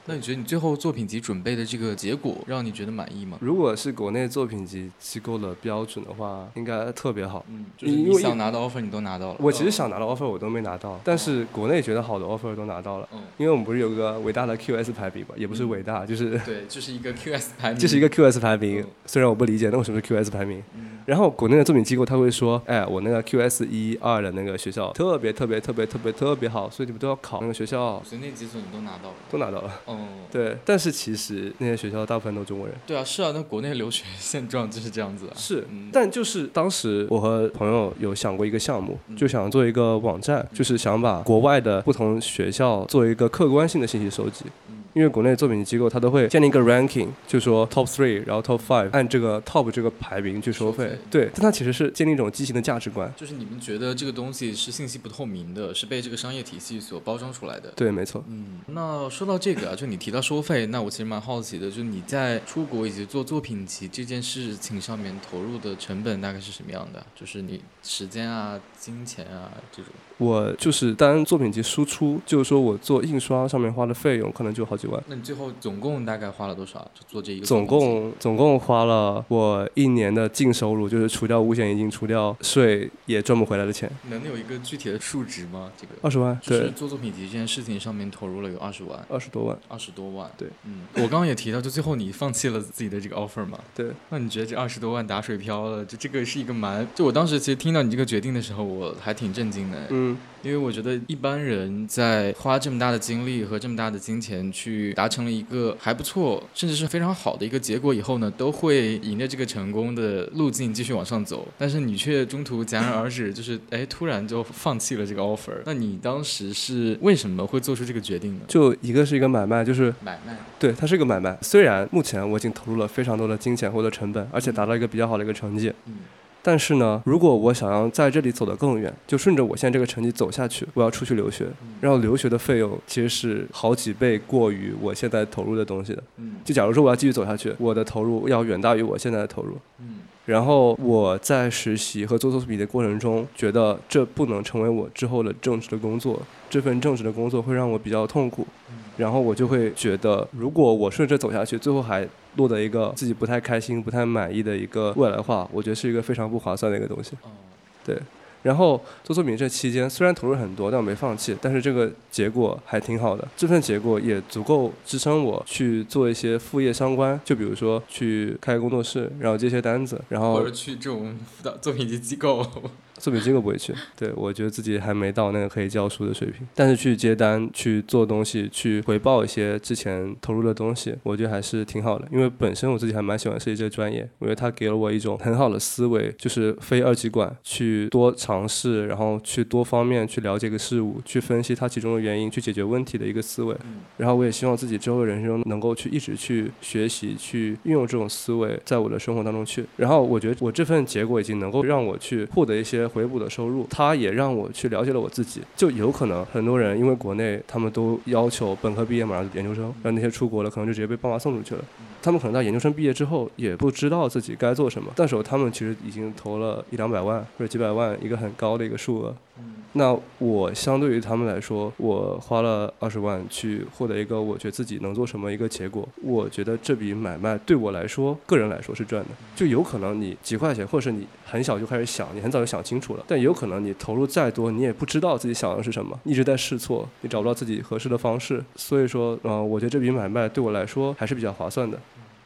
那你觉得你最后作品集准备的这个结果让你觉得满意吗？如果是国内作品集机构的标准的话，应该特别好。嗯，就是你想拿到 offer 你都拿到了。我其实想拿到 offer 我都没拿到，但是国内觉得好的 offer 都拿到了。嗯，因为我们不是有个伟大的 QS 排名嘛，也不是伟大，就是对，就是一个 QS 排名。就是一个 QS 排名，虽然我不理解那为什么是 QS 排名。嗯。然后国内的作品机构他会说，哎，我那个 QS 一二的那个学校特别特别特别特别特别好，所以你们都要考那个学校。所以那几所你都拿到了。都拿到了。哦。对。但是其实那些学校大部分都是中国人。对啊，是啊，那国内留学现状就是这样子啊。是，但就是当时我和朋友有想过一个项目，就想做一个网站，就是想把国外的不同学校做一个客观性的信息收集。因为国内作品机构它都会建立一个 ranking，就说 top three，然后 top five，按这个 top 这个排名去收费。对，但它其实是建立一种畸形的价值观。就是你们觉得这个东西是信息不透明的，是被这个商业体系所包装出来的。对，没错。嗯，那说到这个啊，就你提到收费，那我其实蛮好奇的，就你在出国以及做作品集这件事情上面投入的成本大概是什么样的？就是你时间啊、金钱啊这种。我就是单作品集输出，就是说我做印刷上面花的费用可能就好几。万。那你最后总共大概花了多少？就做这一个？总共总共花了我一年的净收入，就是除掉五险一金、除掉税也赚不回来的钱。能有一个具体的数值吗？这个二十万，对，做作品集这件事情上面投入了有二十万，二十多万，二十多万。对，嗯，我刚刚也提到，就最后你放弃了自己的这个 offer 嘛？对。那你觉得这二十多万打水漂了？就这个是一个蛮……就我当时其实听到你这个决定的时候，我还挺震惊的。嗯。因为我觉得一般人在花这么大的精力和这么大的金钱去达成了一个还不错，甚至是非常好的一个结果以后呢，都会迎着这个成功的路径继续往上走。但是你却中途戛然而止，就是哎，突然就放弃了这个 offer。那你当时是为什么会做出这个决定呢？就一个是一个买卖，就是买卖，对，它是一个买卖。虽然目前我已经投入了非常多的金钱或者成本，而且达到一个比较好的一个成绩。嗯。但是呢，如果我想要在这里走得更远，就顺着我现在这个成绩走下去，我要出去留学，然后留学的费用其实是好几倍过于我现在投入的东西的。就假如说我要继续走下去，我的投入要远大于我现在的投入。然后我在实习和做作品的过程中，觉得这不能成为我之后的正式的工作，这份正式的工作会让我比较痛苦。然后我就会觉得，如果我顺着走下去，最后还落得一个自己不太开心、不太满意的一个未来的话，我觉得是一个非常不划算的一个东西。对。然后做作品这期间，虽然投入很多，但我没放弃。但是这个结果还挺好的，这份结果也足够支撑我去做一些副业相关，就比如说去开工作室，然后接些单子，然后或者去这种辅导作品集机构。作品机构不会去，对我觉得自己还没到那个可以教书的水平。但是去接单、去做东西、去回报一些之前投入的东西，我觉得还是挺好的。因为本身我自己还蛮喜欢设计这个专业，我觉得它给了我一种很好的思维，就是非二极管，去多尝试，然后去多方面去了解个事物，去分析它其中的原因，去解决问题的一个思维。然后我也希望自己之后的人生中能够去一直去学习，去运用这种思维在我的生活当中去。然后我觉得我这份结果已经能够让我去获得一些。回补的收入，他也让我去了解了我自己。就有可能很多人因为国内他们都要求本科毕业马上研究生，然后那些出国了可能就直接被爸妈送出去了。他们可能在研究生毕业之后也不知道自己该做什么，但是他们其实已经投了一两百万或者几百万，一个很高的一个数额。那我相对于他们来说，我花了二十万去获得一个我觉得自己能做什么一个结果，我觉得这笔买卖对我来说，个人来说是赚的。就有可能你几块钱，或者是你很小就开始想，你很早就想清楚了，但有可能你投入再多，你也不知道自己想的是什么，一直在试错，你找不到自己合适的方式。所以说，嗯，我觉得这笔买卖对我来说还是比较划算的。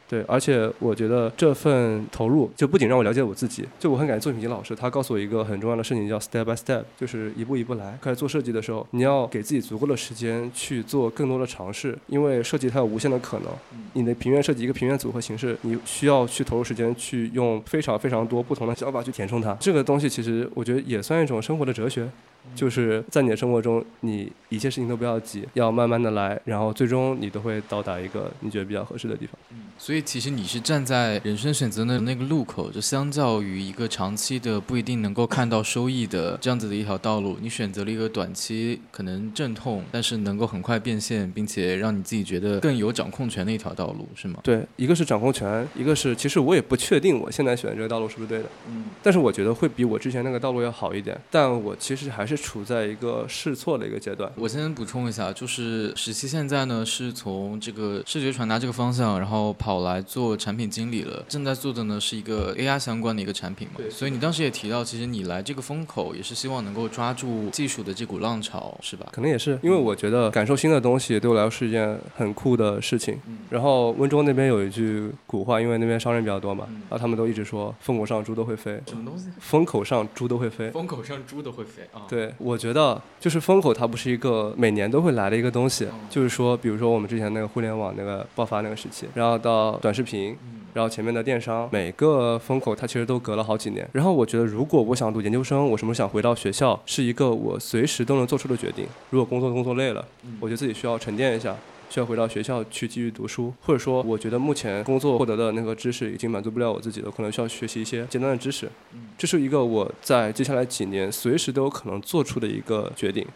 对，而且我觉得这份投入就不仅让我了解我自己，就我很感谢作品集老师，他告诉我一个很重要的事情，叫 step by step，就是一步一步来。开始做设计的时候，你要给自己足够的时间去做更多的尝试，因为设计它有无限的可能。你的平面设计一个平面组合形式，你需要去投入时间去用非常非常多不同的想法去填充它。这个东西其实我觉得也算一种生活的哲学。就是在你的生活中，你一切事情都不要急，要慢慢的来，然后最终你都会到达一个你觉得比较合适的地方。嗯，所以其实你是站在人生选择的那个路口，就相较于一个长期的不一定能够看到收益的这样子的一条道路，你选择了一个短期可能阵痛，但是能够很快变现，并且让你自己觉得更有掌控权的一条道路，是吗？对，一个是掌控权，一个是其实我也不确定我现在选的这个道路是不是对的。嗯，但是我觉得会比我之前那个道路要好一点，但我其实还是。处在一个试错的一个阶段。我先补充一下，就是十七现在呢是从这个视觉传达这个方向，然后跑来做产品经理了。正在做的呢是一个 AI 相关的一个产品嘛。对。所以你当时也提到，其实你来这个风口也是希望能够抓住技术的这股浪潮，是吧？可能也是，因为我觉得感受新的东西对我来说是一件很酷的事情。嗯。然后温州那边有一句古话，因为那边商人比较多嘛，然后他们都一直说“风口上猪都会飞”。什么东西？风口上猪都会飞。风口上猪都会飞啊。对。我觉得就是风口，它不是一个每年都会来的一个东西。就是说，比如说我们之前那个互联网那个爆发那个时期，然后到短视频，然后前面的电商，每个风口它其实都隔了好几年。然后我觉得，如果我想读研究生，我什么时候想回到学校，是一个我随时都能做出的决定。如果工作工作累了，我觉得自己需要沉淀一下。需要回到学校去继续读书，或者说，我觉得目前工作获得的那个知识已经满足不了我自己了，可能需要学习一些简单的知识。这是一个我在接下来几年随时都有可能做出的一个决定。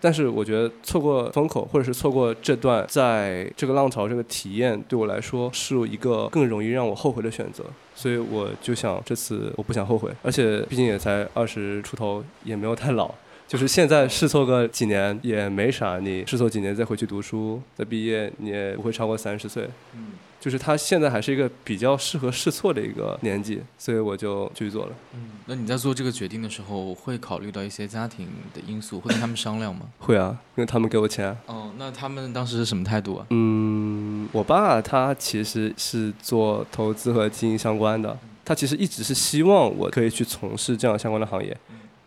但是我觉得错过风口，或者是错过这段在这个浪潮这个体验，对我来说是一个更容易让我后悔的选择。所以我就想，这次我不想后悔，而且毕竟也才二十出头，也没有太老。就是现在试错个几年也没啥，你试错几年再回去读书，再毕业你也不会超过三十岁。嗯，就是他现在还是一个比较适合试错的一个年纪，所以我就去做了。嗯，那你在做这个决定的时候，会考虑到一些家庭的因素，会跟他们商量吗？会啊，因为他们给我钱。哦，那他们当时是什么态度啊？嗯，我爸他其实是做投资和经营相关的，他其实一直是希望我可以去从事这样相关的行业。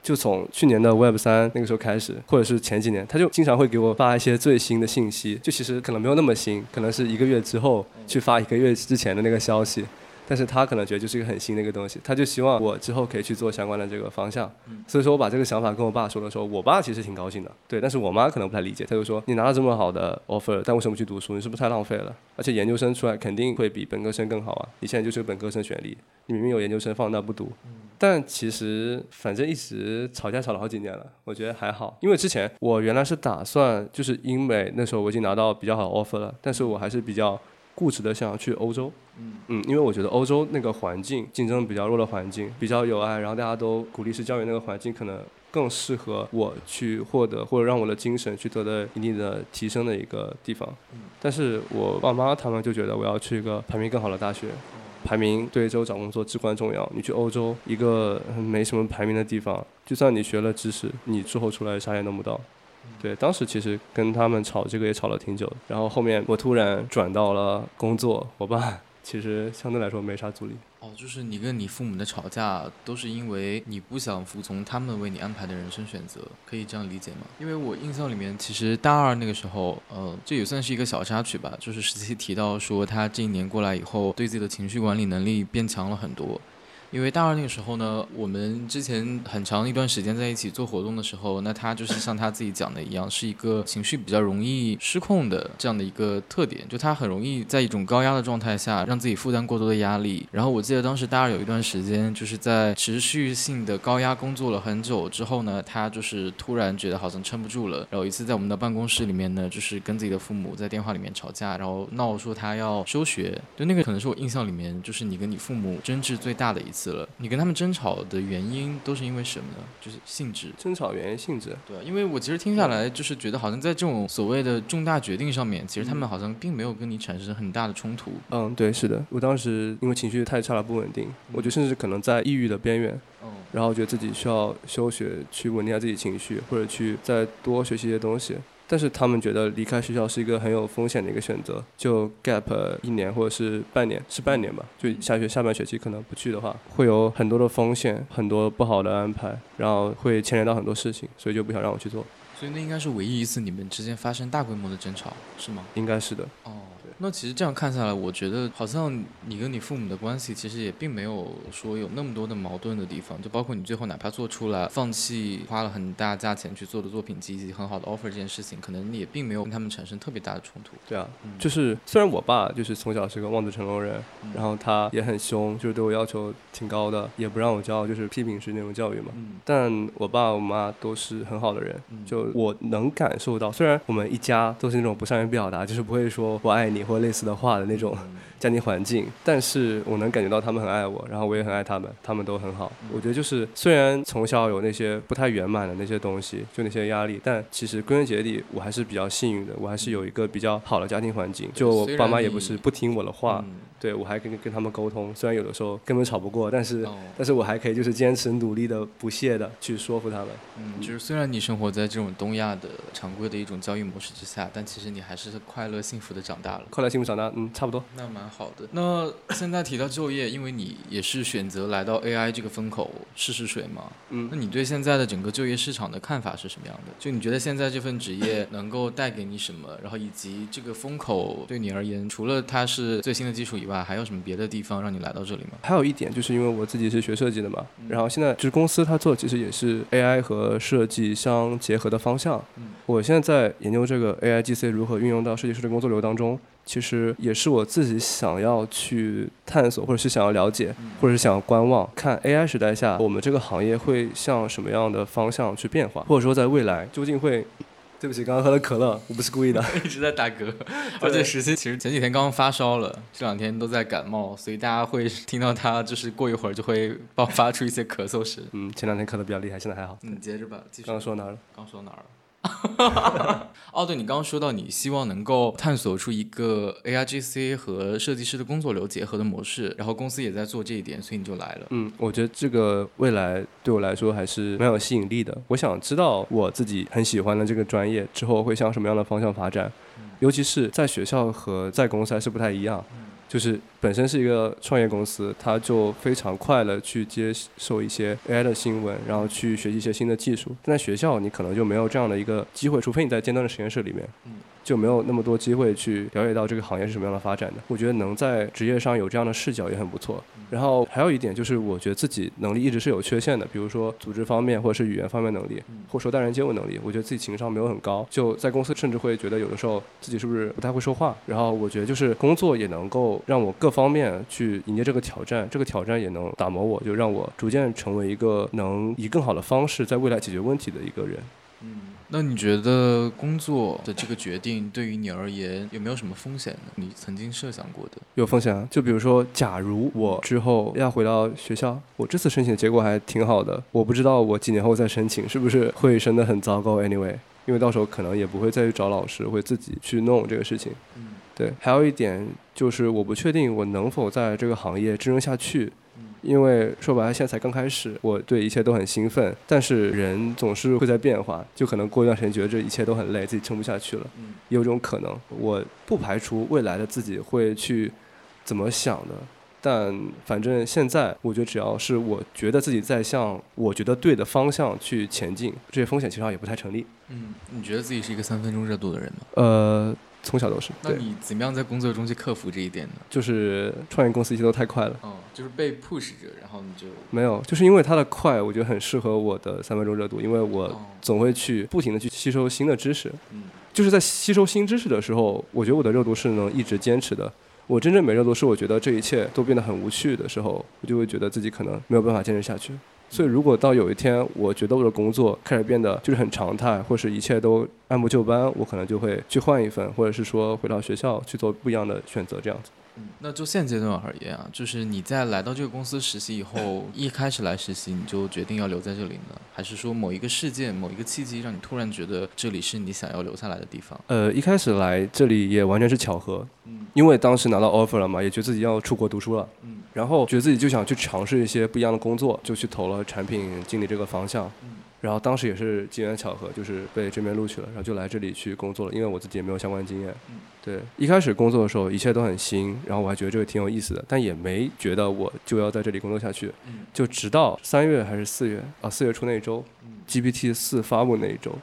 就从去年的 Web 三那个时候开始，或者是前几年，他就经常会给我发一些最新的信息，就其实可能没有那么新，可能是一个月之后去发一个月之前的那个消息。但是他可能觉得就是一个很新的一个东西，他就希望我之后可以去做相关的这个方向。所以说我把这个想法跟我爸说的时候，我爸其实挺高兴的。对，但是我妈可能不太理解，他就说你拿了这么好的 offer，但为什么不去读书？你是不是太浪费了？而且研究生出来肯定会比本科生更好啊！你现在就是个本科生学历，你明明有研究生放那不读。但其实反正一直吵架吵了好几年了，我觉得还好，因为之前我原来是打算就是英美那时候我已经拿到比较好的 offer 了，但是我还是比较固执的想要去欧洲。嗯嗯，因为我觉得欧洲那个环境竞争比较弱的环境，比较有爱，然后大家都鼓励式教育那个环境，可能更适合我去获得或者让我的精神去得到一定的提升的一个地方。但是我爸妈他们就觉得我要去一个排名更好的大学，排名对之后找工作至关重要。你去欧洲一个没什么排名的地方，就算你学了知识，你之后出来啥也弄不到。对，当时其实跟他们吵这个也吵了挺久，然后后面我突然转到了工作，我爸。其实相对来说没啥阻力。哦，就是你跟你父母的吵架，都是因为你不想服从他们为你安排的人生选择，可以这样理解吗？因为我印象里面，其实大二那个时候，呃，这也算是一个小插曲吧。就是实习提到说，他这一年过来以后，对自己的情绪管理能力变强了很多。因为大二那个时候呢，我们之前很长一段时间在一起做活动的时候，那他就是像他自己讲的一样，是一个情绪比较容易失控的这样的一个特点，就他很容易在一种高压的状态下，让自己负担过多的压力。然后我记得当时大二有一段时间，就是在持续性的高压工作了很久之后呢，他就是突然觉得好像撑不住了。然后一次在我们的办公室里面呢，就是跟自己的父母在电话里面吵架，然后闹说他要休学。就那个可能是我印象里面，就是你跟你父母争执最大的一次。了，你跟他们争吵的原因都是因为什么呢？就是性质。争吵原因性质。对，因为我其实听下来，就是觉得好像在这种所谓的重大决定上面，其实他们好像并没有跟你产生很大的冲突。嗯，对，是的。我当时因为情绪太差了，不稳定，我觉得甚至可能在抑郁的边缘。嗯。然后觉得自己需要休学，去稳定下自己情绪，或者去再多学习一些东西。但是他们觉得离开学校是一个很有风险的一个选择，就 gap 一年或者是半年，是半年吧，就下学下半学期可能不去的话，会有很多的风险，很多不好的安排，然后会牵连到很多事情，所以就不想让我去做。所以那应该是唯一一次你们之间发生大规模的争吵，是吗？应该是的。哦。那其实这样看下来，我觉得好像你跟你父母的关系其实也并没有说有那么多的矛盾的地方，就包括你最后哪怕做出来放弃花了很大价钱去做的作品集以及很好的 offer 这件事情，可能你也并没有跟他们产生特别大的冲突。对啊，就是虽然我爸就是从小是个望子成龙人，然后他也很凶，就是对我要求挺高的，也不让我骄傲，就是批评式那种教育嘛。但我爸我妈都是很好的人，就我能感受到，虽然我们一家都是那种不善于表达，就是不会说我爱你或类似的话的那种家庭环境，但是我能感觉到他们很爱我，然后我也很爱他们，他们都很好。我觉得就是虽然从小有那些不太圆满的那些东西，就那些压力，但其实归根结底我还是比较幸运的，我还是有一个比较好的家庭环境。就我爸妈也不是不听我的话。对，我还跟跟他们沟通，虽然有的时候根本吵不过，但是，但是我还可以就是坚持努力的、不懈的去说服他们。嗯，就是虽然你生活在这种东亚的常规的一种教育模式之下，但其实你还是快乐幸福的长大了。快乐幸福长大，嗯，差不多。那蛮好的。那现在提到就业，因为你也是选择来到 AI 这个风口试试水嘛。嗯。那你对现在的整个就业市场的看法是什么样的？就你觉得现在这份职业 能够带给你什么？然后以及这个风口对你而言，除了它是最新的技术以外，还有什么别的？地方让你来到这里吗？还有一点就是因为我自己是学设计的嘛，然后现在就是公司它做其实也是 AI 和设计相结合的方向。嗯我现在在研究这个 AI GC 如何运用到设计师的工作流当中，其实也是我自己想要去探索，或者是想要了解，或者是想要观望，看 AI 时代下我们这个行业会向什么样的方向去变化，或者说在未来究竟会。对不起，刚刚喝了可乐，我不是故意的。一直在打嗝，而且石鑫其实前几天刚刚发烧了，这两天都在感冒，所以大家会听到他就是过一会儿就会爆发出一些咳嗽声。嗯，前两天咳的比较厉害，现在还好。你，接着吧，继续。刚刚说哪儿了？刚说哪儿了？哦，对，你刚刚说到你希望能够探索出一个 A I G C 和设计师的工作流结合的模式，然后公司也在做这一点，所以你就来了。嗯，我觉得这个未来对我来说还是蛮有吸引力的。我想知道我自己很喜欢的这个专业之后会向什么样的方向发展，尤其是在学校和在公司还是不太一样。就是本身是一个创业公司，他就非常快的去接受一些 AI 的新闻，然后去学习一些新的技术。但在学校，你可能就没有这样的一个机会，除非你在尖端的实验室里面。就没有那么多机会去了解到这个行业是什么样的发展的。我觉得能在职业上有这样的视角也很不错。然后还有一点就是，我觉得自己能力一直是有缺陷的，比如说组织方面或者是语言方面能力，或者说待人接物能力，我觉得自己情商没有很高。就在公司甚至会觉得有的时候自己是不是不太会说话。然后我觉得就是工作也能够让我各方面去迎接这个挑战，这个挑战也能打磨我，就让我逐渐成为一个能以更好的方式在未来解决问题的一个人。嗯。那你觉得工作的这个决定对于你而言有没有什么风险呢？你曾经设想过的？有风险啊，就比如说，假如我之后要回到学校，我这次申请的结果还挺好的，我不知道我几年后再申请是不是会申得很糟糕。Anyway，因为到时候可能也不会再去找老师，会自己去弄这个事情。嗯，对。还有一点就是，我不确定我能否在这个行业支撑下去。因为说白了，现在才刚开始，我对一切都很兴奋。但是人总是会在变化，就可能过一段时间觉得这一切都很累，自己撑不下去了。也有这种可能，我不排除未来的自己会去怎么想的。但反正现在，我觉得只要是我觉得自己在向我觉得对的方向去前进，这些风险其实也不太成立。嗯，你觉得自己是一个三分钟热度的人吗？呃。从小都是。那你怎么样在工作中去克服这一点呢？就是创业公司一切都太快了。哦，就是被 push 着，然后你就没有，就是因为它的快，我觉得很适合我的三分钟热度，因为我总会去不停的去吸收新的知识。嗯，就是在吸收新知识的时候，我觉得我的热度是能一直坚持的。我真正没热度是我觉得这一切都变得很无趣的时候，我就会觉得自己可能没有办法坚持下去。所以，如果到有一天，我觉得我的工作开始变得就是很常态，或是一切都按部就班，我可能就会去换一份，或者是说回到学校去做不一样的选择，这样子。嗯，那就现阶段而言啊，就是你在来到这个公司实习以后，一开始来实习你就决定要留在这里呢，还是说某一个事件、某一个契机让你突然觉得这里是你想要留下来的地方？呃，一开始来这里也完全是巧合，嗯，因为当时拿到 offer 了嘛，也觉得自己要出国读书了，嗯，然后觉得自己就想去尝试一些不一样的工作，就去投了产品经理这个方向，嗯。然后当时也是机缘巧合，就是被这边录取了，然后就来这里去工作了。因为我自己也没有相关经验。对，一开始工作的时候一切都很新，然后我还觉得这个挺有意思的，但也没觉得我就要在这里工作下去。就直到三月还是四月啊，四月初那一周，GPT 四发布那一周，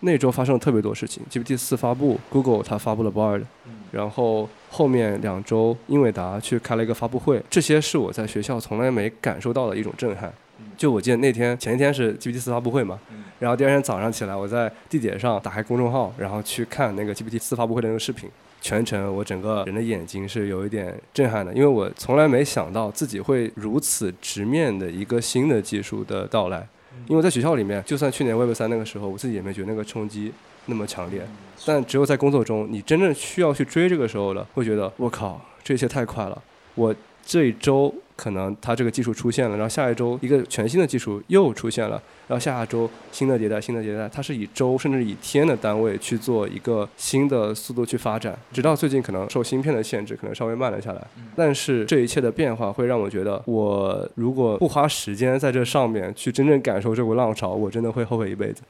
那周发生了特别多事情。GPT 四发布，Google 它发布了 Bard，然后后面两周英伟达去开了一个发布会，这些是我在学校从来没感受到的一种震撼。就我记得那天前一天是 GPT 四发布会嘛，然后第二天早上起来，我在地铁上打开公众号，然后去看那个 GPT 四发布会的那个视频，全程我整个人的眼睛是有一点震撼的，因为我从来没想到自己会如此直面的一个新的技术的到来，因为在学校里面，就算去年 Web 三那个时候，我自己也没觉得那个冲击那么强烈，但只有在工作中，你真正需要去追这个时候了，会觉得我靠，这些太快了，我这一周。可能它这个技术出现了，然后下一周一个全新的技术又出现了，然后下下周新的迭代、新的迭代，它是以周甚至以天的单位去做一个新的速度去发展，直到最近可能受芯片的限制，可能稍微慢了下来。但是这一切的变化会让我觉得，我如果不花时间在这上面去真正感受这股浪潮，我真的会后悔一辈子。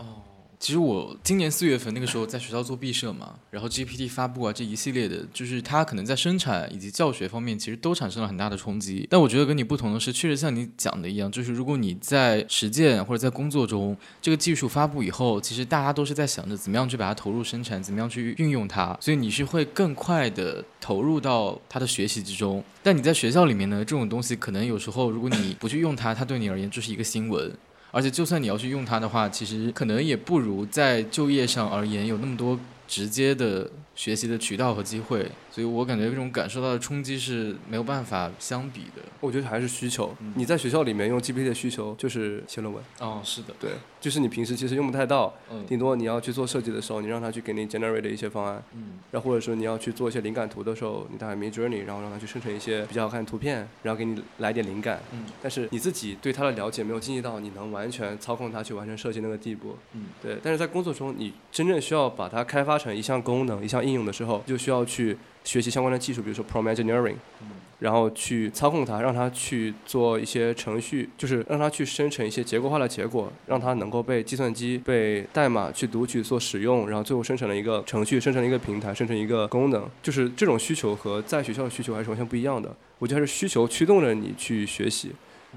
其实我今年四月份那个时候在学校做毕设嘛，然后 GPT 发布啊这一系列的，就是它可能在生产以及教学方面，其实都产生了很大的冲击。但我觉得跟你不同的是，确实像你讲的一样，就是如果你在实践或者在工作中，这个技术发布以后，其实大家都是在想着怎么样去把它投入生产，怎么样去运用它，所以你是会更快的投入到它的学习之中。但你在学校里面呢，这种东西可能有时候如果你不去用它，它对你而言就是一个新闻。而且，就算你要去用它的话，其实可能也不如在就业上而言有那么多直接的学习的渠道和机会。所以我感觉这种感受到的冲击是没有办法相比的。我觉得还是需求。嗯你在学校里面用 GPT 的需求就是写论文，哦，是的，对，就是你平时其实用不太到，嗯顶多你要去做设计的时候，你让他去给你 generate 一些方案，嗯然后或者说你要去做一些灵感图的时候，你打开 Mid Journey，然后让他去生成一些比较好看的图片，然后给你来点灵感。嗯但是你自己对它的了解没有经历到你能完全操控它去完成设计那个地步，嗯对。但是在工作中，你真正需要把它开发成一项功能、一项应用的时候，就需要去学习相关的技术，比如说 prompt engineering，嗯然后去操控它，让它去做一些程序，就是让它去生成一些结构化的结果，让它能够被计算机、被代码去读取、做使用，然后最后生成了一个程序，生成了一个平台，生成一个功能。就是这种需求和在学校的需求还是完全不一样的。我觉得还是需求驱动着你去学习，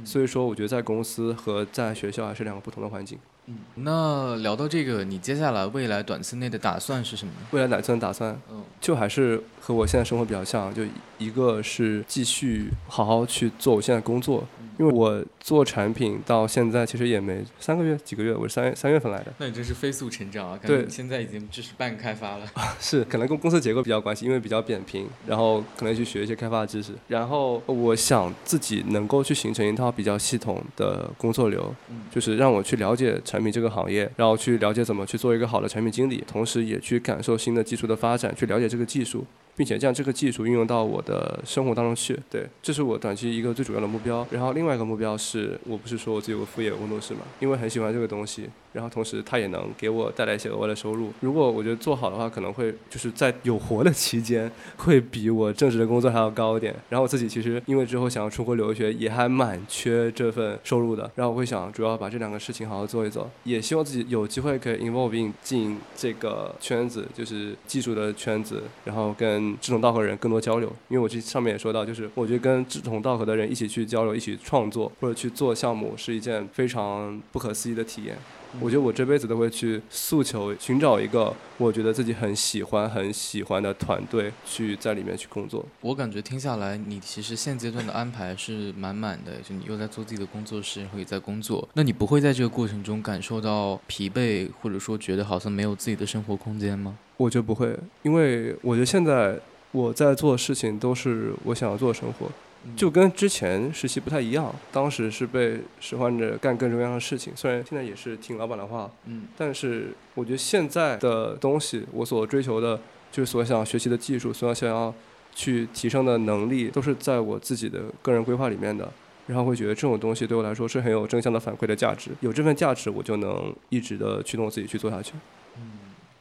所以说我觉得在公司和在学校还是两个不同的环境。嗯。那聊到这个，你接下来未来短期内的打算是什么呢？未来打算打算嗯就还是和我现在生活比较像，就一个是继续好好去做我现在工作，因为我做产品到现在其实也没三个月几个月，我是三月三月份来的，那你真是飞速成长啊！对现在已经就是半开发了。是可能跟公司结构比较关系，因为比较扁平，然后可能去学一些开发知识，然后我想自己能够去形成一套比较系统的工作流，嗯就是让我去了解产产品这个行业，然后去了解怎么去做一个好的产品经理，同时也去感受新的技术的发展，去了解这个技术。并且将这个技术运用到我的生活当中去，对，这是我短期一个最主要的目标。然后另外一个目标是，我不是说我自己有个副业工作室嘛，因为很喜欢这个东西，然后同时它也能给我带来一些额外的收入。如果我觉得做好的话，可能会就是在有活的期间，会比我正职的工作还要高一点。然后我自己其实因为之后想要出国留学，也还蛮缺这份收入的。然后我会想，主要把这两个事情好好做一做，也希望自己有机会可以 involve in 进这个圈子，就是技术的圈子，然后跟志同道合的人更多交流。因为我这上面也说到，就是我觉得跟志同道合的人一起去交流、一起创作或者去做项目，是一件非常不可思议的体验。我觉得我这辈子都会去诉求寻找一个我觉得自己很喜欢、很喜欢的团队，去在里面去工作。我感觉听下来，你其实现阶段的安排是满满的，就你又在做自己的工作室，然后也在工作。那你不会在这个过程中感受到疲惫，或者说觉得好像没有自己的生活空间吗？我觉得不会，因为我觉得现在我在做的事情都是我想要做的生活，就跟之前实习不太一样。当时是被使唤着干各种各样的事情，虽然现在也是听老板的话，嗯但是我觉得现在的东西，我所追求的，就是所想学习的技术，所想要去提升的能力，都是在我自己的个人规划里面的。然后会觉得这种东西对我来说是很有正向的反馈的价值，有这份价值，我就能一直的驱动我自己去做下去。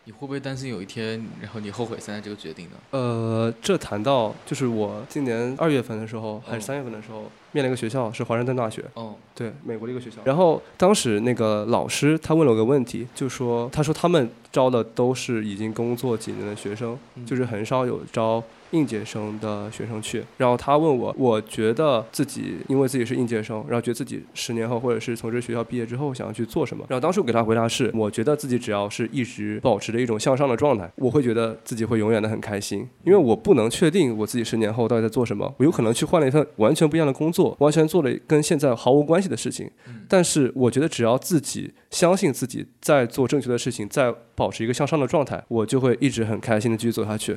你会不会担心有一天，然后你后悔现在这个决定呢？呃，这谈到就是我今年二月份的时候，还是三月份的时候，面了一个学校，是华盛顿大学，哦，对，美国的一个学校。然后当时那个老师他问了我个问题，就说他说他们招的都是已经工作几年的学生，嗯就是很少有招应届生的学生去。然后他问我，我觉得自己因为自己是应届生，然后觉得自己十年后或者是从这学校毕业之后想要去做什么。然后当时我给他回答是，我觉得自己只要是一直保持着一种向上的状态，我会觉得自己会永远的很开心，因为我不能确定我自己十年后到底在做什么，我有可能去换了一份完全不一样的工作，完全做了跟现在毫无关系的事情。但是我觉得只要自己相信自己在做正确的事情，在保持一个向上的状态，我就会一直很开心的继续走下去。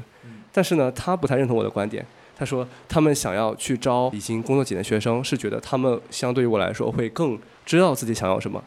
但是呢，他不太认同我的观点。他说，他们想要去招已经工作几年的学生，是觉得他们相对于我来说会更知道自己想要什么。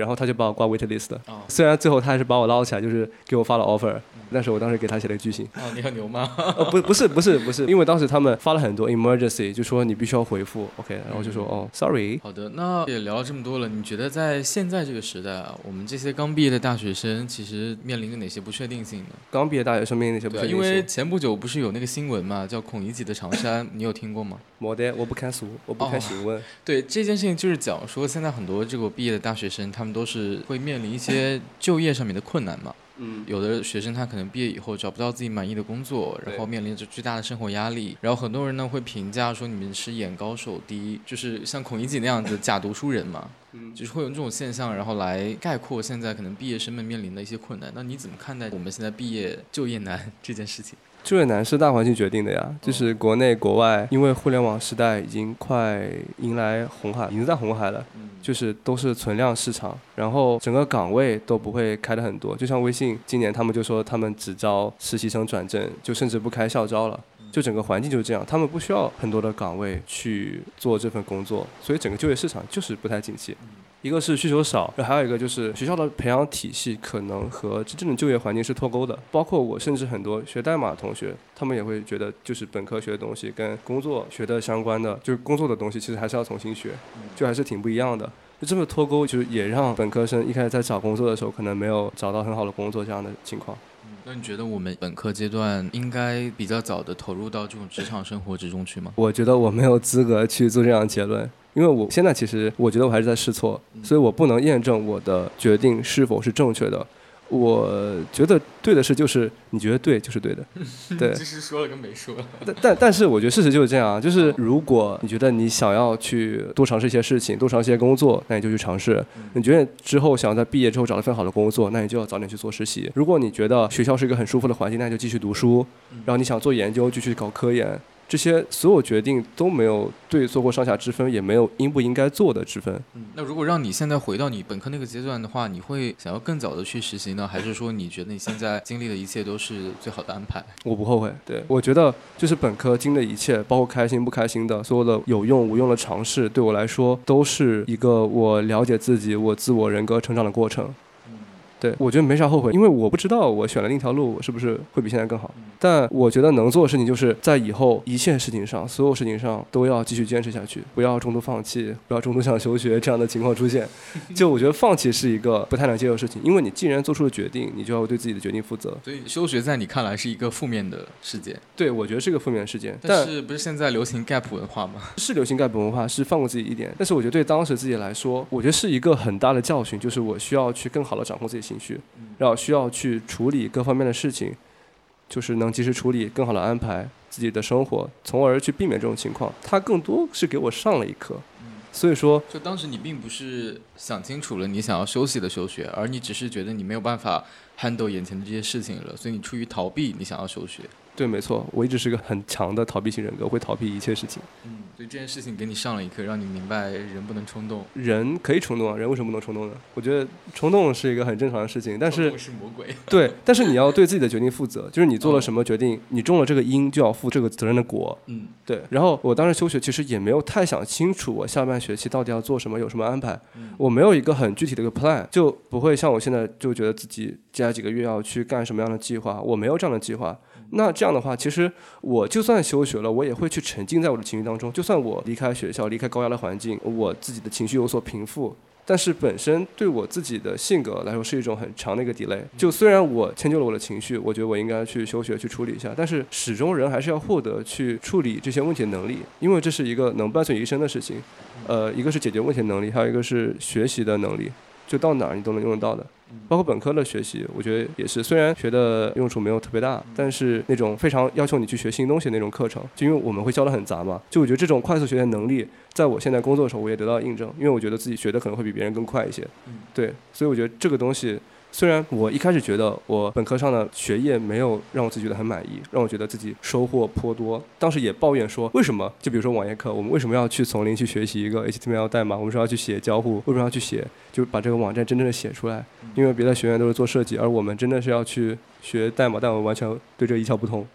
然后他就把我挂 wait list 了。哦虽然最后他还是把我捞起来，就是给我发了 offer，但是我当时给他写了个拒信。哦，你很牛吗？哦，不，不是，不是，不是，因为当时他们发了很多 emergency，就说你必须要回复，OK，然后我就说哦，sorry，好的，那也聊了这么多了，你觉得在现在这个时代啊，我们这些刚毕业的大学生，其实面临着哪些不确定性呢？刚毕业大学生面临哪些不确定性。因为前不久不是有那个新闻嘛，叫孔乙己的长衫，你有听过吗？我的我不看书，我不看哦询问。对这件事情，就是讲说现在很多这个毕业的大学生，他们都是会面临一些 就业上面的困难嘛。嗯，有的学生他可能毕业以后找不到自己满意的工作，然后面临着巨大的生活压力。然后很多人呢会评价说你们是眼高手低，就是像孔乙己那样子假读书人嘛。嗯就是会有这种现象，然后来概括现在可能毕业生们面临的一些困难。那你怎么看待我们现在毕业就业难这件事情？就业难是大环境决定的呀，就是国内国外，因为互联网时代已经快迎来红海，已经在红海了，就是都是存量市场，然后整个岗位都不会开的很多，就像微信今年他们就说他们只招实习生转正，就甚至不开校招了，就整个环境就是这样，他们不需要很多的岗位去做这份工作，所以整个就业市场就是不太景气。一个是需求少，还有一个就是学校的培养体系可能和真正的就业环境是脱钩的。包括我，甚至很多学代码的同学，他们也会觉得，就是本科学的东西跟工作学的相关的，就是工作的东西，其实还是要重新学，就还是挺不一样的。就这么脱钩，就是也让本科生一开始在找工作的时候，可能没有找到很好的工作这样的情况。那你觉得我们本科阶段应该比较早的投入到这种职场生活之中去吗？我觉得我没有资格去做这样的结论。因为我现在其实我觉得我还是在试错，所以我不能验证我的决定是否是正确的。我觉得对的事就是你觉得对就是对的，对。其实说了跟没说。但但但是我觉得事实就是这样啊，就是如果你觉得你想要去多尝试一些事情，多尝试一些工作，那你就去尝试。你觉得之后想要在毕业之后找到份好的工作，那你就要早点去做实习。如果你觉得学校是一个很舒服的环境，那你就继续读书。然后你想做研究，就去搞科研。这些所有决定都没有对错或上下之分，也没有应不应该做的之分。嗯，那如果让你现在回到你本科那个阶段的话，你会想要更早的去实习呢，还是说你觉得你现在经历的一切都是最好的安排？我不后悔。对我觉得就是本科经历的一切，包括开心不开心的，所有的有用无用的尝试，对我来说都是一个我了解自己、我自我人格成长的过程。对，我觉得没啥后悔，因为我不知道我选了另一条路是不是会比现在更好。但我觉得能做的事情就是在以后一切事情上，所有事情上都要继续坚持下去，不要中途放弃，不要中途想休学这样的情况出现。就我觉得放弃是一个不太能接受的事情，因为你既然做出了决定，你就要对自己的决定负责。所以休学在你看来是一个负面的事件？对，我觉得是一个负面的事件。但是不是现在流行 gap 文化吗？是流行 gap 文化，是放过自己一点。但是我觉得对当时自己来说，我觉得是一个很大的教训，就是我需要去更好的掌控自己情绪。然后需要去处理各方面的事情，就是能及时处理，更好的安排自己的生活，从而去避免这种情况。他更多是给我上了一课，所以说，就当时你并不是想清楚了你想要休息的休学，而你只是觉得你没有办法 handle 眼前的这些事情了，所以你出于逃避，你想要休学。对，没错，我一直是个很强的逃避型人格，会逃避一切事情。嗯，所以这件事情给你上了一课，让你明白人不能冲动。人可以冲动啊，人为什么不能冲动呢？我觉得冲动是一个很正常的事情，但是是魔鬼。对，但是你要对自己的决定负责，就是你做了什么决定，你中了这个因就要负这个责任的果。嗯，对。然后我当时休学，其实也没有太想清楚我下半学期到底要做什么，有什么安排。嗯我没有一个很具体的一个 plan，就不会像我现在就觉得自己接下来几个月要去干什么样的计划，我没有这样的计划。那这样的话，其实我就算休学了，我也会去沉浸在我的情绪当中。就算我离开学校，离开高压的环境，我自己的情绪有所平复，但是本身对我自己的性格来说是一种很长的一个 delay。就虽然我迁就了我的情绪，我觉得我应该去休学去处理一下，但是始终人还是要获得去处理这些问题的能力，因为这是一个能伴随一生的事情。呃，一个是解决问题的能力，还有一个是学习的能力，就到哪儿你都能用得到的。包括本科的学习，我觉得也是，虽然学的用处没有特别大，但是那种非常要求你去学新东西那种课程，就因为我们会教的很杂嘛，就我觉得这种快速学习能力，在我现在工作的时候，我也得到印证，因为我觉得自己学的可能会比别人更快一些。对，所以我觉得这个东西。虽然我一开始觉得我本科上的学业没有让我自己觉得很满意，让我觉得自己收获颇多，当时也抱怨说，为什么？就比如说网页课，我们为什么要去从零去学习一个 HTML 代码？我们说要去写交互，为什么要去写？就把这个网站真正的写出来？因为别的学院都是做设计，而我们真的是要去学代码，但我完全对这一窍不通。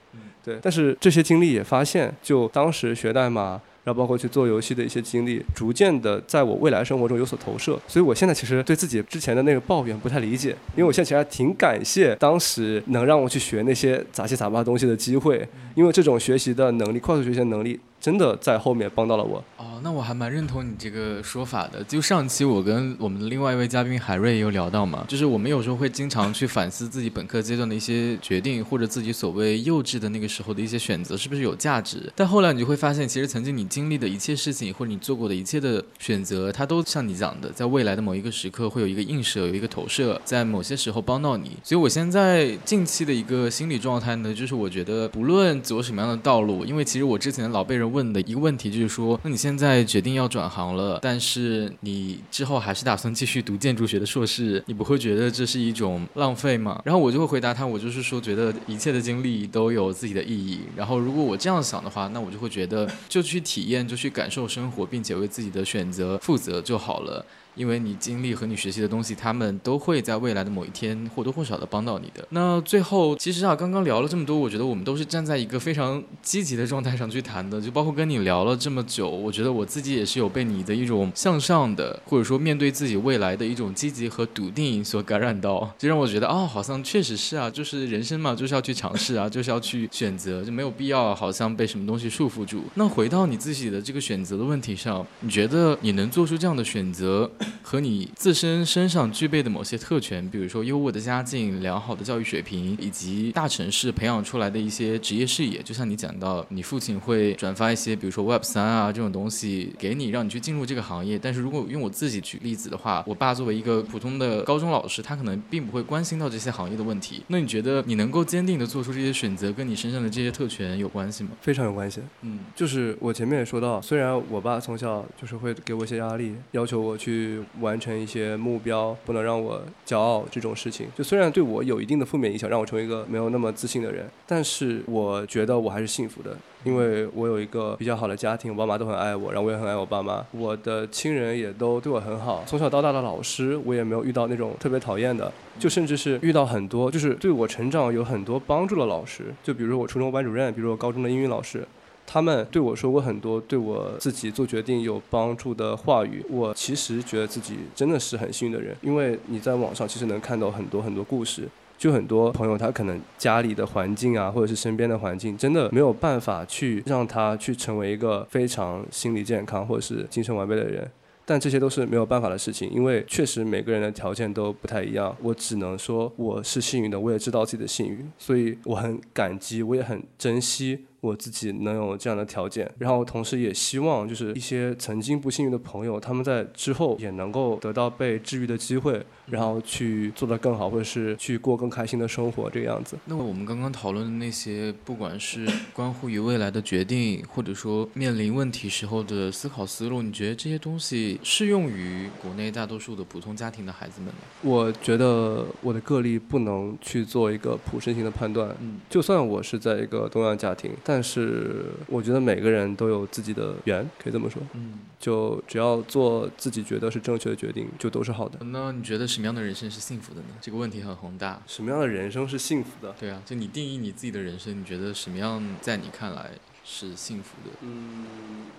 对，但是这些经历也发现，就当时学代码。然后包括去做游戏的一些经历，逐渐的在我未来生活中有所投射，所以我现在其实对自己之前的那个抱怨不太理解，因为我现在其实还挺感谢当时能让我去学那些杂七杂八东西的机会，因为这种学习的能力，快速学习的能力。真的在后面帮到了我哦，那我还蛮认同你这个说法的。就上期我跟我们的另外一位嘉宾海瑞也有聊到嘛，就是我们有时候会经常去反思自己本科阶段的一些决定，或者自己所谓幼稚的那个时候的一些选择是不是有价值。但后来你就会发现，其实曾经你经历的一切事情，或者你做过的一切的选择，它都像你讲的，在未来的某一个时刻会有一个映射，有一个投射，在某些时候帮到你。所以我现在近期的一个心理状态呢，就是我觉得不论走什么样的道路，因为其实我之前老被人。问的一个问题就是说，那你现在决定要转行了，但是你之后还是打算继续读建筑学的硕士，你不会觉得这是一种浪费吗？然后我就会回答他，我就是说觉得一切的经历都有自己的意义。然后如果我这样想的话，那我就会觉得就去体验，就去感受生活，并且为自己的选择负责就好了。因为你经历和你学习的东西，他们都会在未来的某一天或多或少的帮到你的。那最后，其实啊，刚刚聊了这么多，我觉得我们都是站在一个非常积极的状态上去谈的。就包括跟你聊了这么久，我觉得我自己也是有被你的一种向上的，或者说面对自己未来的一种积极和笃定所感染到，就让我觉得啊，好像确实是啊，就是人生嘛，就是要去尝试啊，就是要去选择，就没有必要好像被什么东西束缚住。那回到你自己的这个选择的问题上，你觉得你能做出这样的选择？和你自身身上具备的某些特权，比如说优渥的家境、良好的教育水平，以及大城市培养出来的一些职业视野，就像你讲到，你父亲会转发一些，比如说 Web 三啊这种东西给你，让你去进入这个行业。但是如果用我自己举例子的话，我爸作为一个普通的高中老师，他可能并不会关心到这些行业的问题。那你觉得你能够坚定的做出这些选择，跟你身上的这些特权有关系吗？非常有关系。嗯，就是我前面也说到，虽然我爸从小就是会给我一些压力，要求我去完成一些目标，不能让我骄傲这种事情，就虽然对我有一定的负面影响，让我成为一个没有那么自信的人，但是我觉得我还是幸福的，因为我有一个比较好的家庭，我爸妈都很爱我，然后我也很爱我爸妈，我的亲人也都对我很好，从小到大的老师我也没有遇到那种特别讨厌的，就甚至是遇到很多就是对我成长有很多帮助的老师，就比如我初中班主任，比如我高中的英语老师。他们对我说过很多对我自己做决定有帮助的话语，我其实觉得自己真的是很幸运的人，因为你在网上其实能看到很多很多故事，就很多朋友他可能家里的环境啊，或者是身边的环境，真的没有办法去让他去成为一个非常心理健康或者是精神完备的人。但这些都是没有办法的事情，因为确实每个人的条件都不太一样。我只能说我是幸运的，我也知道自己的幸运，所以我很感激，我也很珍惜。我自己能有这样的条件，然后同时也希望就是一些曾经不幸运的朋友，他们在之后也能够得到被治愈的机会，然后去做得更好，或者是去过更开心的生活，这个样子。那我们刚刚讨论的那些，不管是关乎于未来的决定，或者说面临问题时候的思考思路，你觉得这些东西适用于国内大多数的普通家庭的孩子们吗？我觉得我的个例不能去做一个普适性的判断。嗯，就算我是在一个东亚家庭，但但是我觉得每个人都有自己的缘，可以这么说。嗯，就只要做自己觉得是正确的决定，就都是好的。那你觉得什么样的人生是幸福的呢？这个问题很宏大。什么样的人生是幸福的？对啊，就你定义你自己的人生，你觉得什么样在你看来是幸福的？嗯，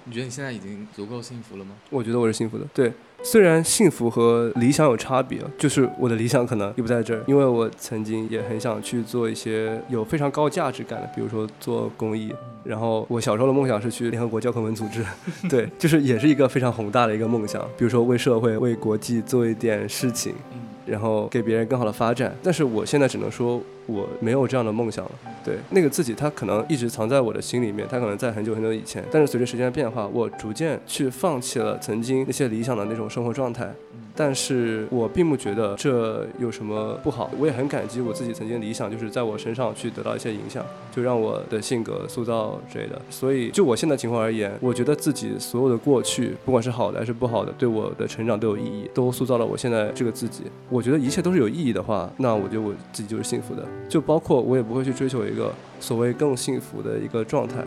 你觉得你现在已经足够幸福了吗？我觉得我是幸福的。对。虽然幸福和理想有差别，就是我的理想可能也不在这儿，因为我曾经也很想去做一些有非常高价值感的，比如说做公益。然后我小时候的梦想是去联合国教科文组织，对，就是也是一个非常宏大的一个梦想，比如说为社会、为国际做一点事情。然后给别人更好的发展，但是我现在只能说我没有这样的梦想了。对，那个自己他可能一直藏在我的心里面，他可能在很久很久以前，但是随着时间的变化，我逐渐去放弃了曾经那些理想的那种生活状态。但是我并不觉得这有什么不好，我也很感激我自己曾经理想就是在我身上去得到一些影响，就让我的性格塑造之类的。所以就我现在情况而言，我觉得自己所有的过去，不管是好的还是不好的，对我的成长都有意义，都塑造了我现在这个自己。我觉得一切都是有意义的话，那我觉得我自己就是幸福的。就包括我也不会去追求一个所谓更幸福的一个状态。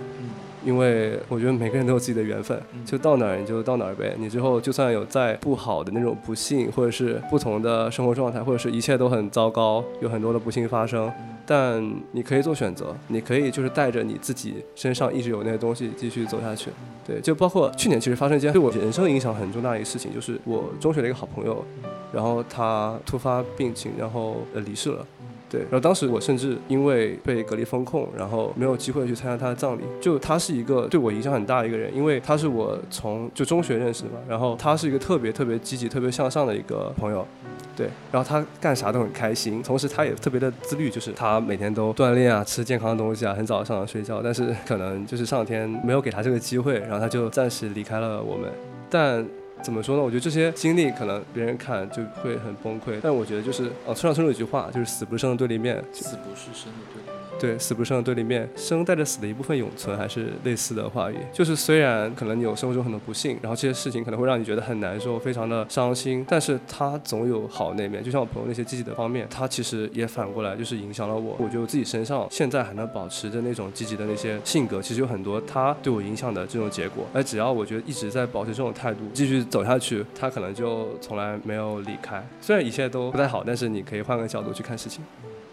因为我觉得每个人都有自己的缘分，就到哪儿你就到哪儿呗。你之后就算有再不好的那种不幸，或者是不同的生活状态，或者是一切都很糟糕，有很多的不幸发生，但你可以做选择，你可以就是带着你自己身上一直有那些东西继续走下去。对，就包括去年其实发生一件对我人生影响很重大的一个事情，就是我中学的一个好朋友，然后他突发病情，然后呃离世了。对，然后当时我甚至因为被隔离封控，然后没有机会去参加他的葬礼。就他是一个对我影响很大的一个人，因为他是我从就中学认识的嘛。然后他是一个特别特别积极、特别向上的一个朋友。对，然后他干啥都很开心，同时他也特别的自律，就是他每天都锻炼啊，吃健康的东西啊，很早上床睡觉。但是可能就是上天没有给他这个机会，然后他就暂时离开了我们。但怎么说呢？我觉得这些经历可能别人看就会很崩溃，但我觉得就是哦，村上春树有句话，就是“死不是生的对立面”，死不是生的对立。对，死不生的对立面，生带着死的一部分永存，还是类似的话语。就是虽然可能你有生活中很多不幸，然后这些事情可能会让你觉得很难受，非常的伤心，但是它总有好那面。就像我朋友那些积极的方面，它其实也反过来就是影响了我。我觉得自己身上现在还能保持着那种积极的那些性格，其实有很多它对我影响的这种结果。而只要我觉得一直在保持这种态度，继续走下去，它可能就从来没有离开。虽然一切都不太好，但是你可以换个角度去看事情。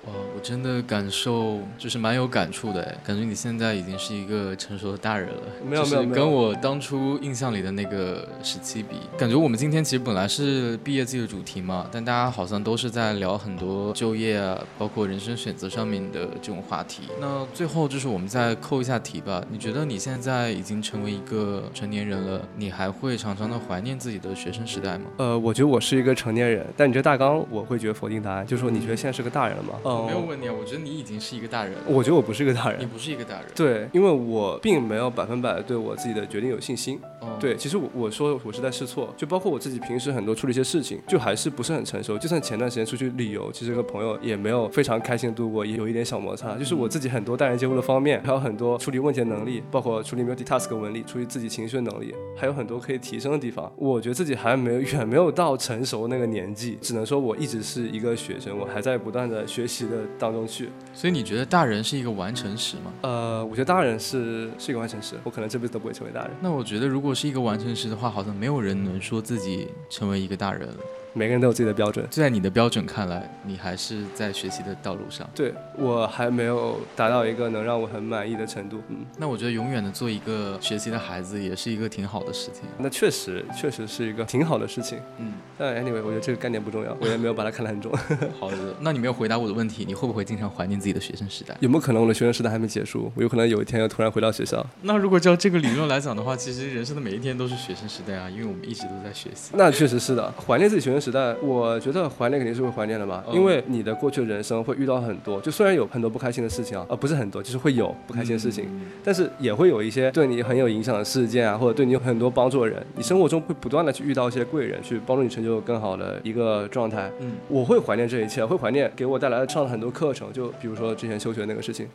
哇，我真的感受就是蛮有感触的哎，感觉你现在已经是一个成熟的大人了。没有没有，跟我当初印象里的那个时期比，感觉我们今天其实本来是毕业季的主题嘛，但大家好像都是在聊很多就业啊，包括人生选择上面的这种话题。那最后就是我们再扣一下题吧。你觉得你现在已经成为一个成年人了，你还会常常的怀念自己的学生时代吗？呃，我觉得我是一个成年人，但你这大纲我会觉得否定答案，就是说你觉得现在是个大人了吗？没有问你啊，我觉得你已经是一个大人。我觉得我不是一个大人。你不是一个大人。对，因为我并没有百分百对我自己的决定有信心。对，其实我我说我是在试错，就包括我自己平时很多处理一些事情，就还是不是很成熟。就算前段时间出去旅游，其实和朋友也没有非常开心度过，也有一点小摩擦。就是我自己很多待人接物的方面，还有很多处理问题的能力，包括处理 multi task 能力，处理自己情绪的能力，还有很多可以提升的地方。我觉得自己还没有远没有到成熟那个年纪，只能说我一直是一个学生，我还在不断的学习的当中去。所以你觉得大人是一个完成时吗？呃，我觉得大人是是一个完成时，我可能这辈子都不会成为大人。那我觉得如果是一个完成时的话，好像没有人能说自己成为一个大人了。每个人都有自己的标准，就在你的标准看来，你还是在学习的道路上。对我还没有达到一个能让我很满意的程度。嗯，那我觉得永远的做一个学习的孩子，也是一个挺好的事情。那确实，确实是一个挺好的事情。嗯，但 anyway，我觉得这个概念不重要，我也没有把它看得很重。好的，那你没有回答我的问题，你会不会经常怀念自己的学生时代？有没有可能我的学生时代还没结束？我有可能有一天要突然回到学校？那如果照这个理论来讲的话，其实人生的每一天都是学生时代啊，因为我们一直都在学习。那确实是的，怀念自己学生时代，我。觉得怀念肯定是会怀念的嘛，因为你的过去的人生会遇到很多，就虽然有很多不开心的事情啊，呃不是很多，就是会有不开心的事情，但是也会有一些对你很有影响的事件啊，或者对你有很多帮助的人，你生活中会不断的去遇到一些贵人，去帮助你成就更好的一个状态。嗯，我会怀念这一切，会怀念给我带来上了很多课程，就比如说之前休学那个事情，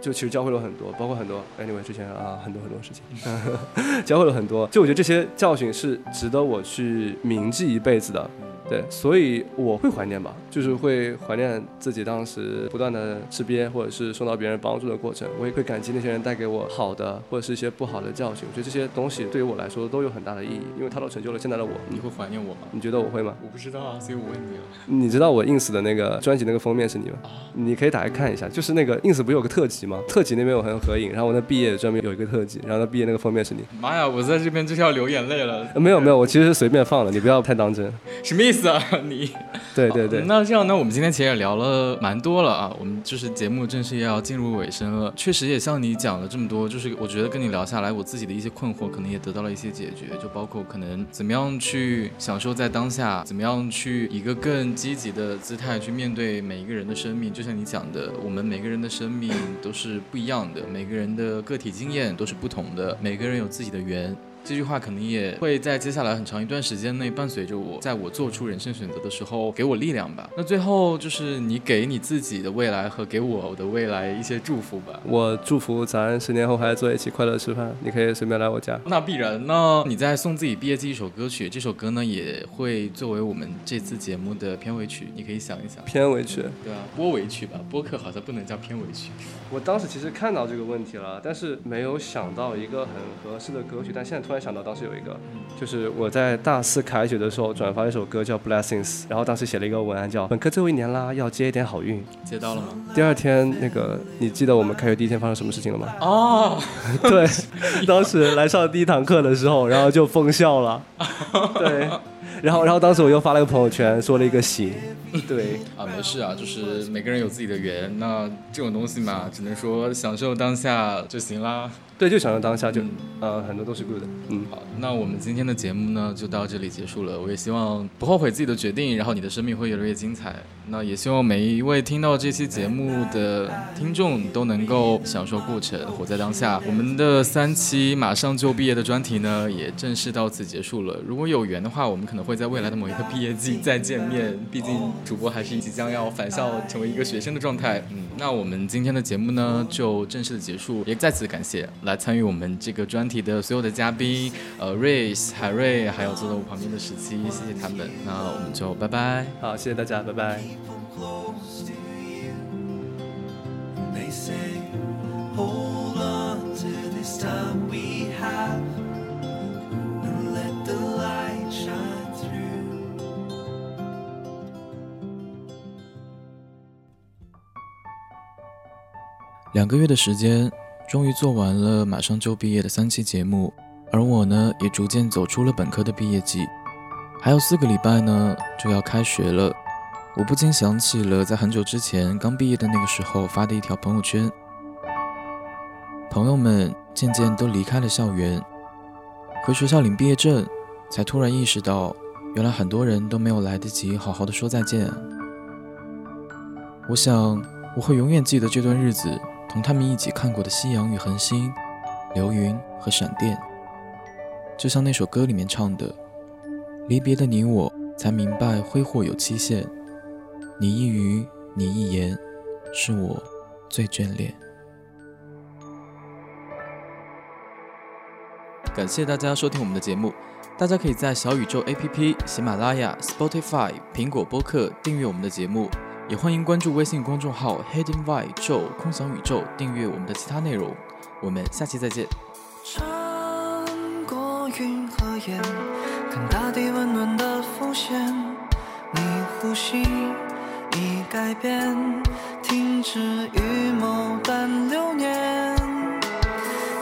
就其实教会了很多，包括很多 anyway 之前啊很多很多事情，教会了很多，就我觉得这些教训是值得我去铭记一辈子的。对，所以我会怀念吧，就是会怀念自己当时不断的吃瘪，或者是受到别人帮助的过程。我也会感激那些人带给我好的，或者是一些不好的教训。我觉得这些东西对于我来说都有很大的意义，因为它都成就了现在的我。你会怀念我吗？你觉得我会吗？我不知道啊，所以我问你了。你知道我 ins 的那个专辑那个封面是你吗？你可以打开看一下，就是那个 ins 不是有个特辑吗？特辑那边有很多合影，然后我那毕业专门有一个特辑，然后那毕业那个封面是你。妈呀，我在这边就是要流眼泪了。没有没有，我其实是随便放的，你不要太当真。什么意思啊？你对对对，那这样呢？我们今天其实也聊了蛮多了啊，我们就是节目正式也要进入尾声了。确实也像你讲了这么多，就是我觉得跟你聊下来，我自己的一些困惑可能也得到了一些解决，就包括可能怎么样去享受在当下，怎么样去一个更积极的姿态去面对每一个人的生命。就像你讲的，我们每个人的生命都是不一样的，每个人的个体经验都是不同的，每个人有自己的缘。这句话可能也会在接下来很长一段时间内伴随着我，在我做出人生选择的时候给我力量吧。那最后就是你给你自己的未来和给我的未来一些祝福吧。我祝福咱十年后还坐一起快乐吃饭，你可以随便来我家。那必然。那你在送自己毕业季一首歌曲，这首歌呢也会作为我们这次节目的片尾曲，你可以想一想。片尾曲？对啊，播尾曲吧。播客好像不能叫片尾曲。我当时其实看到这个问题了，但是没有想到一个很合适的歌曲，但现在。突然想到，当时有一个，就是我在大四开学的时候转发一首歌叫《Blessings》，然后当时写了一个文案叫“本科最后一年啦，要接一点好运”。接到了吗？第二天，那个你记得我们开学第一天发生什么事情了吗？哦，对，当时来上第一堂课的时候，然后就封校了。对。然后，然后当时我又发了个朋友圈，说了一个行，对啊，没事啊，就是每个人有自己的缘，那这种东西嘛，只能说享受当下就行啦。对，就享受当下，就呃很多都是 good。嗯，好，那我们今天的节目呢就到这里结束了。我也希望不后悔自己的决定，然后你的生命会越来越精彩。那也希望每一位听到这期节目的听众都能够享受过程，活在当下。我们的三期马上就毕业的专题呢也正式到此结束了。如果有缘的话，我们可能会在未来的某一个毕业季再见面。毕竟主播还是即将要返校成为一个学生的状态。嗯，那我们今天的节目呢就正式的结束，也再次感谢来参与我们这个专题的所有的嘉宾，呃，瑞斯、海瑞，还有坐在我旁边的十七，谢谢他们。那我们就拜拜。好，谢谢大家，拜拜。两个月的时间，终于做完了马上就毕业的三期节目，而我呢，也逐渐走出了本科的毕业季。还有四个礼拜呢，就要开学了。我不禁想起了在很久之前刚毕业的那个时候发的一条朋友圈。朋友们渐渐都离开了校园，回学校领毕业证，才突然意识到，原来很多人都没有来得及好好的说再见。我想，我会永远记得这段日子，同他们一起看过的夕阳与恒星、流云和闪电，就像那首歌里面唱的。离别的你我，才明白挥霍有期限。你一语，你一言，是我最眷恋。感谢大家收听我们的节目，大家可以在小宇宙 APP、喜马拉雅、Spotify、苹果播客订阅我们的节目，也欢迎关注微信公众号 Hidden Y 宙空想宇宙订阅我们的其他内容。我们下期再见。穿过云和烟。看大地温暖的浮现，你呼吸已改变，停止预谋但流年。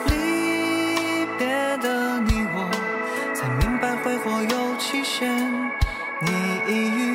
离别的你我，才明白挥霍有期限。你一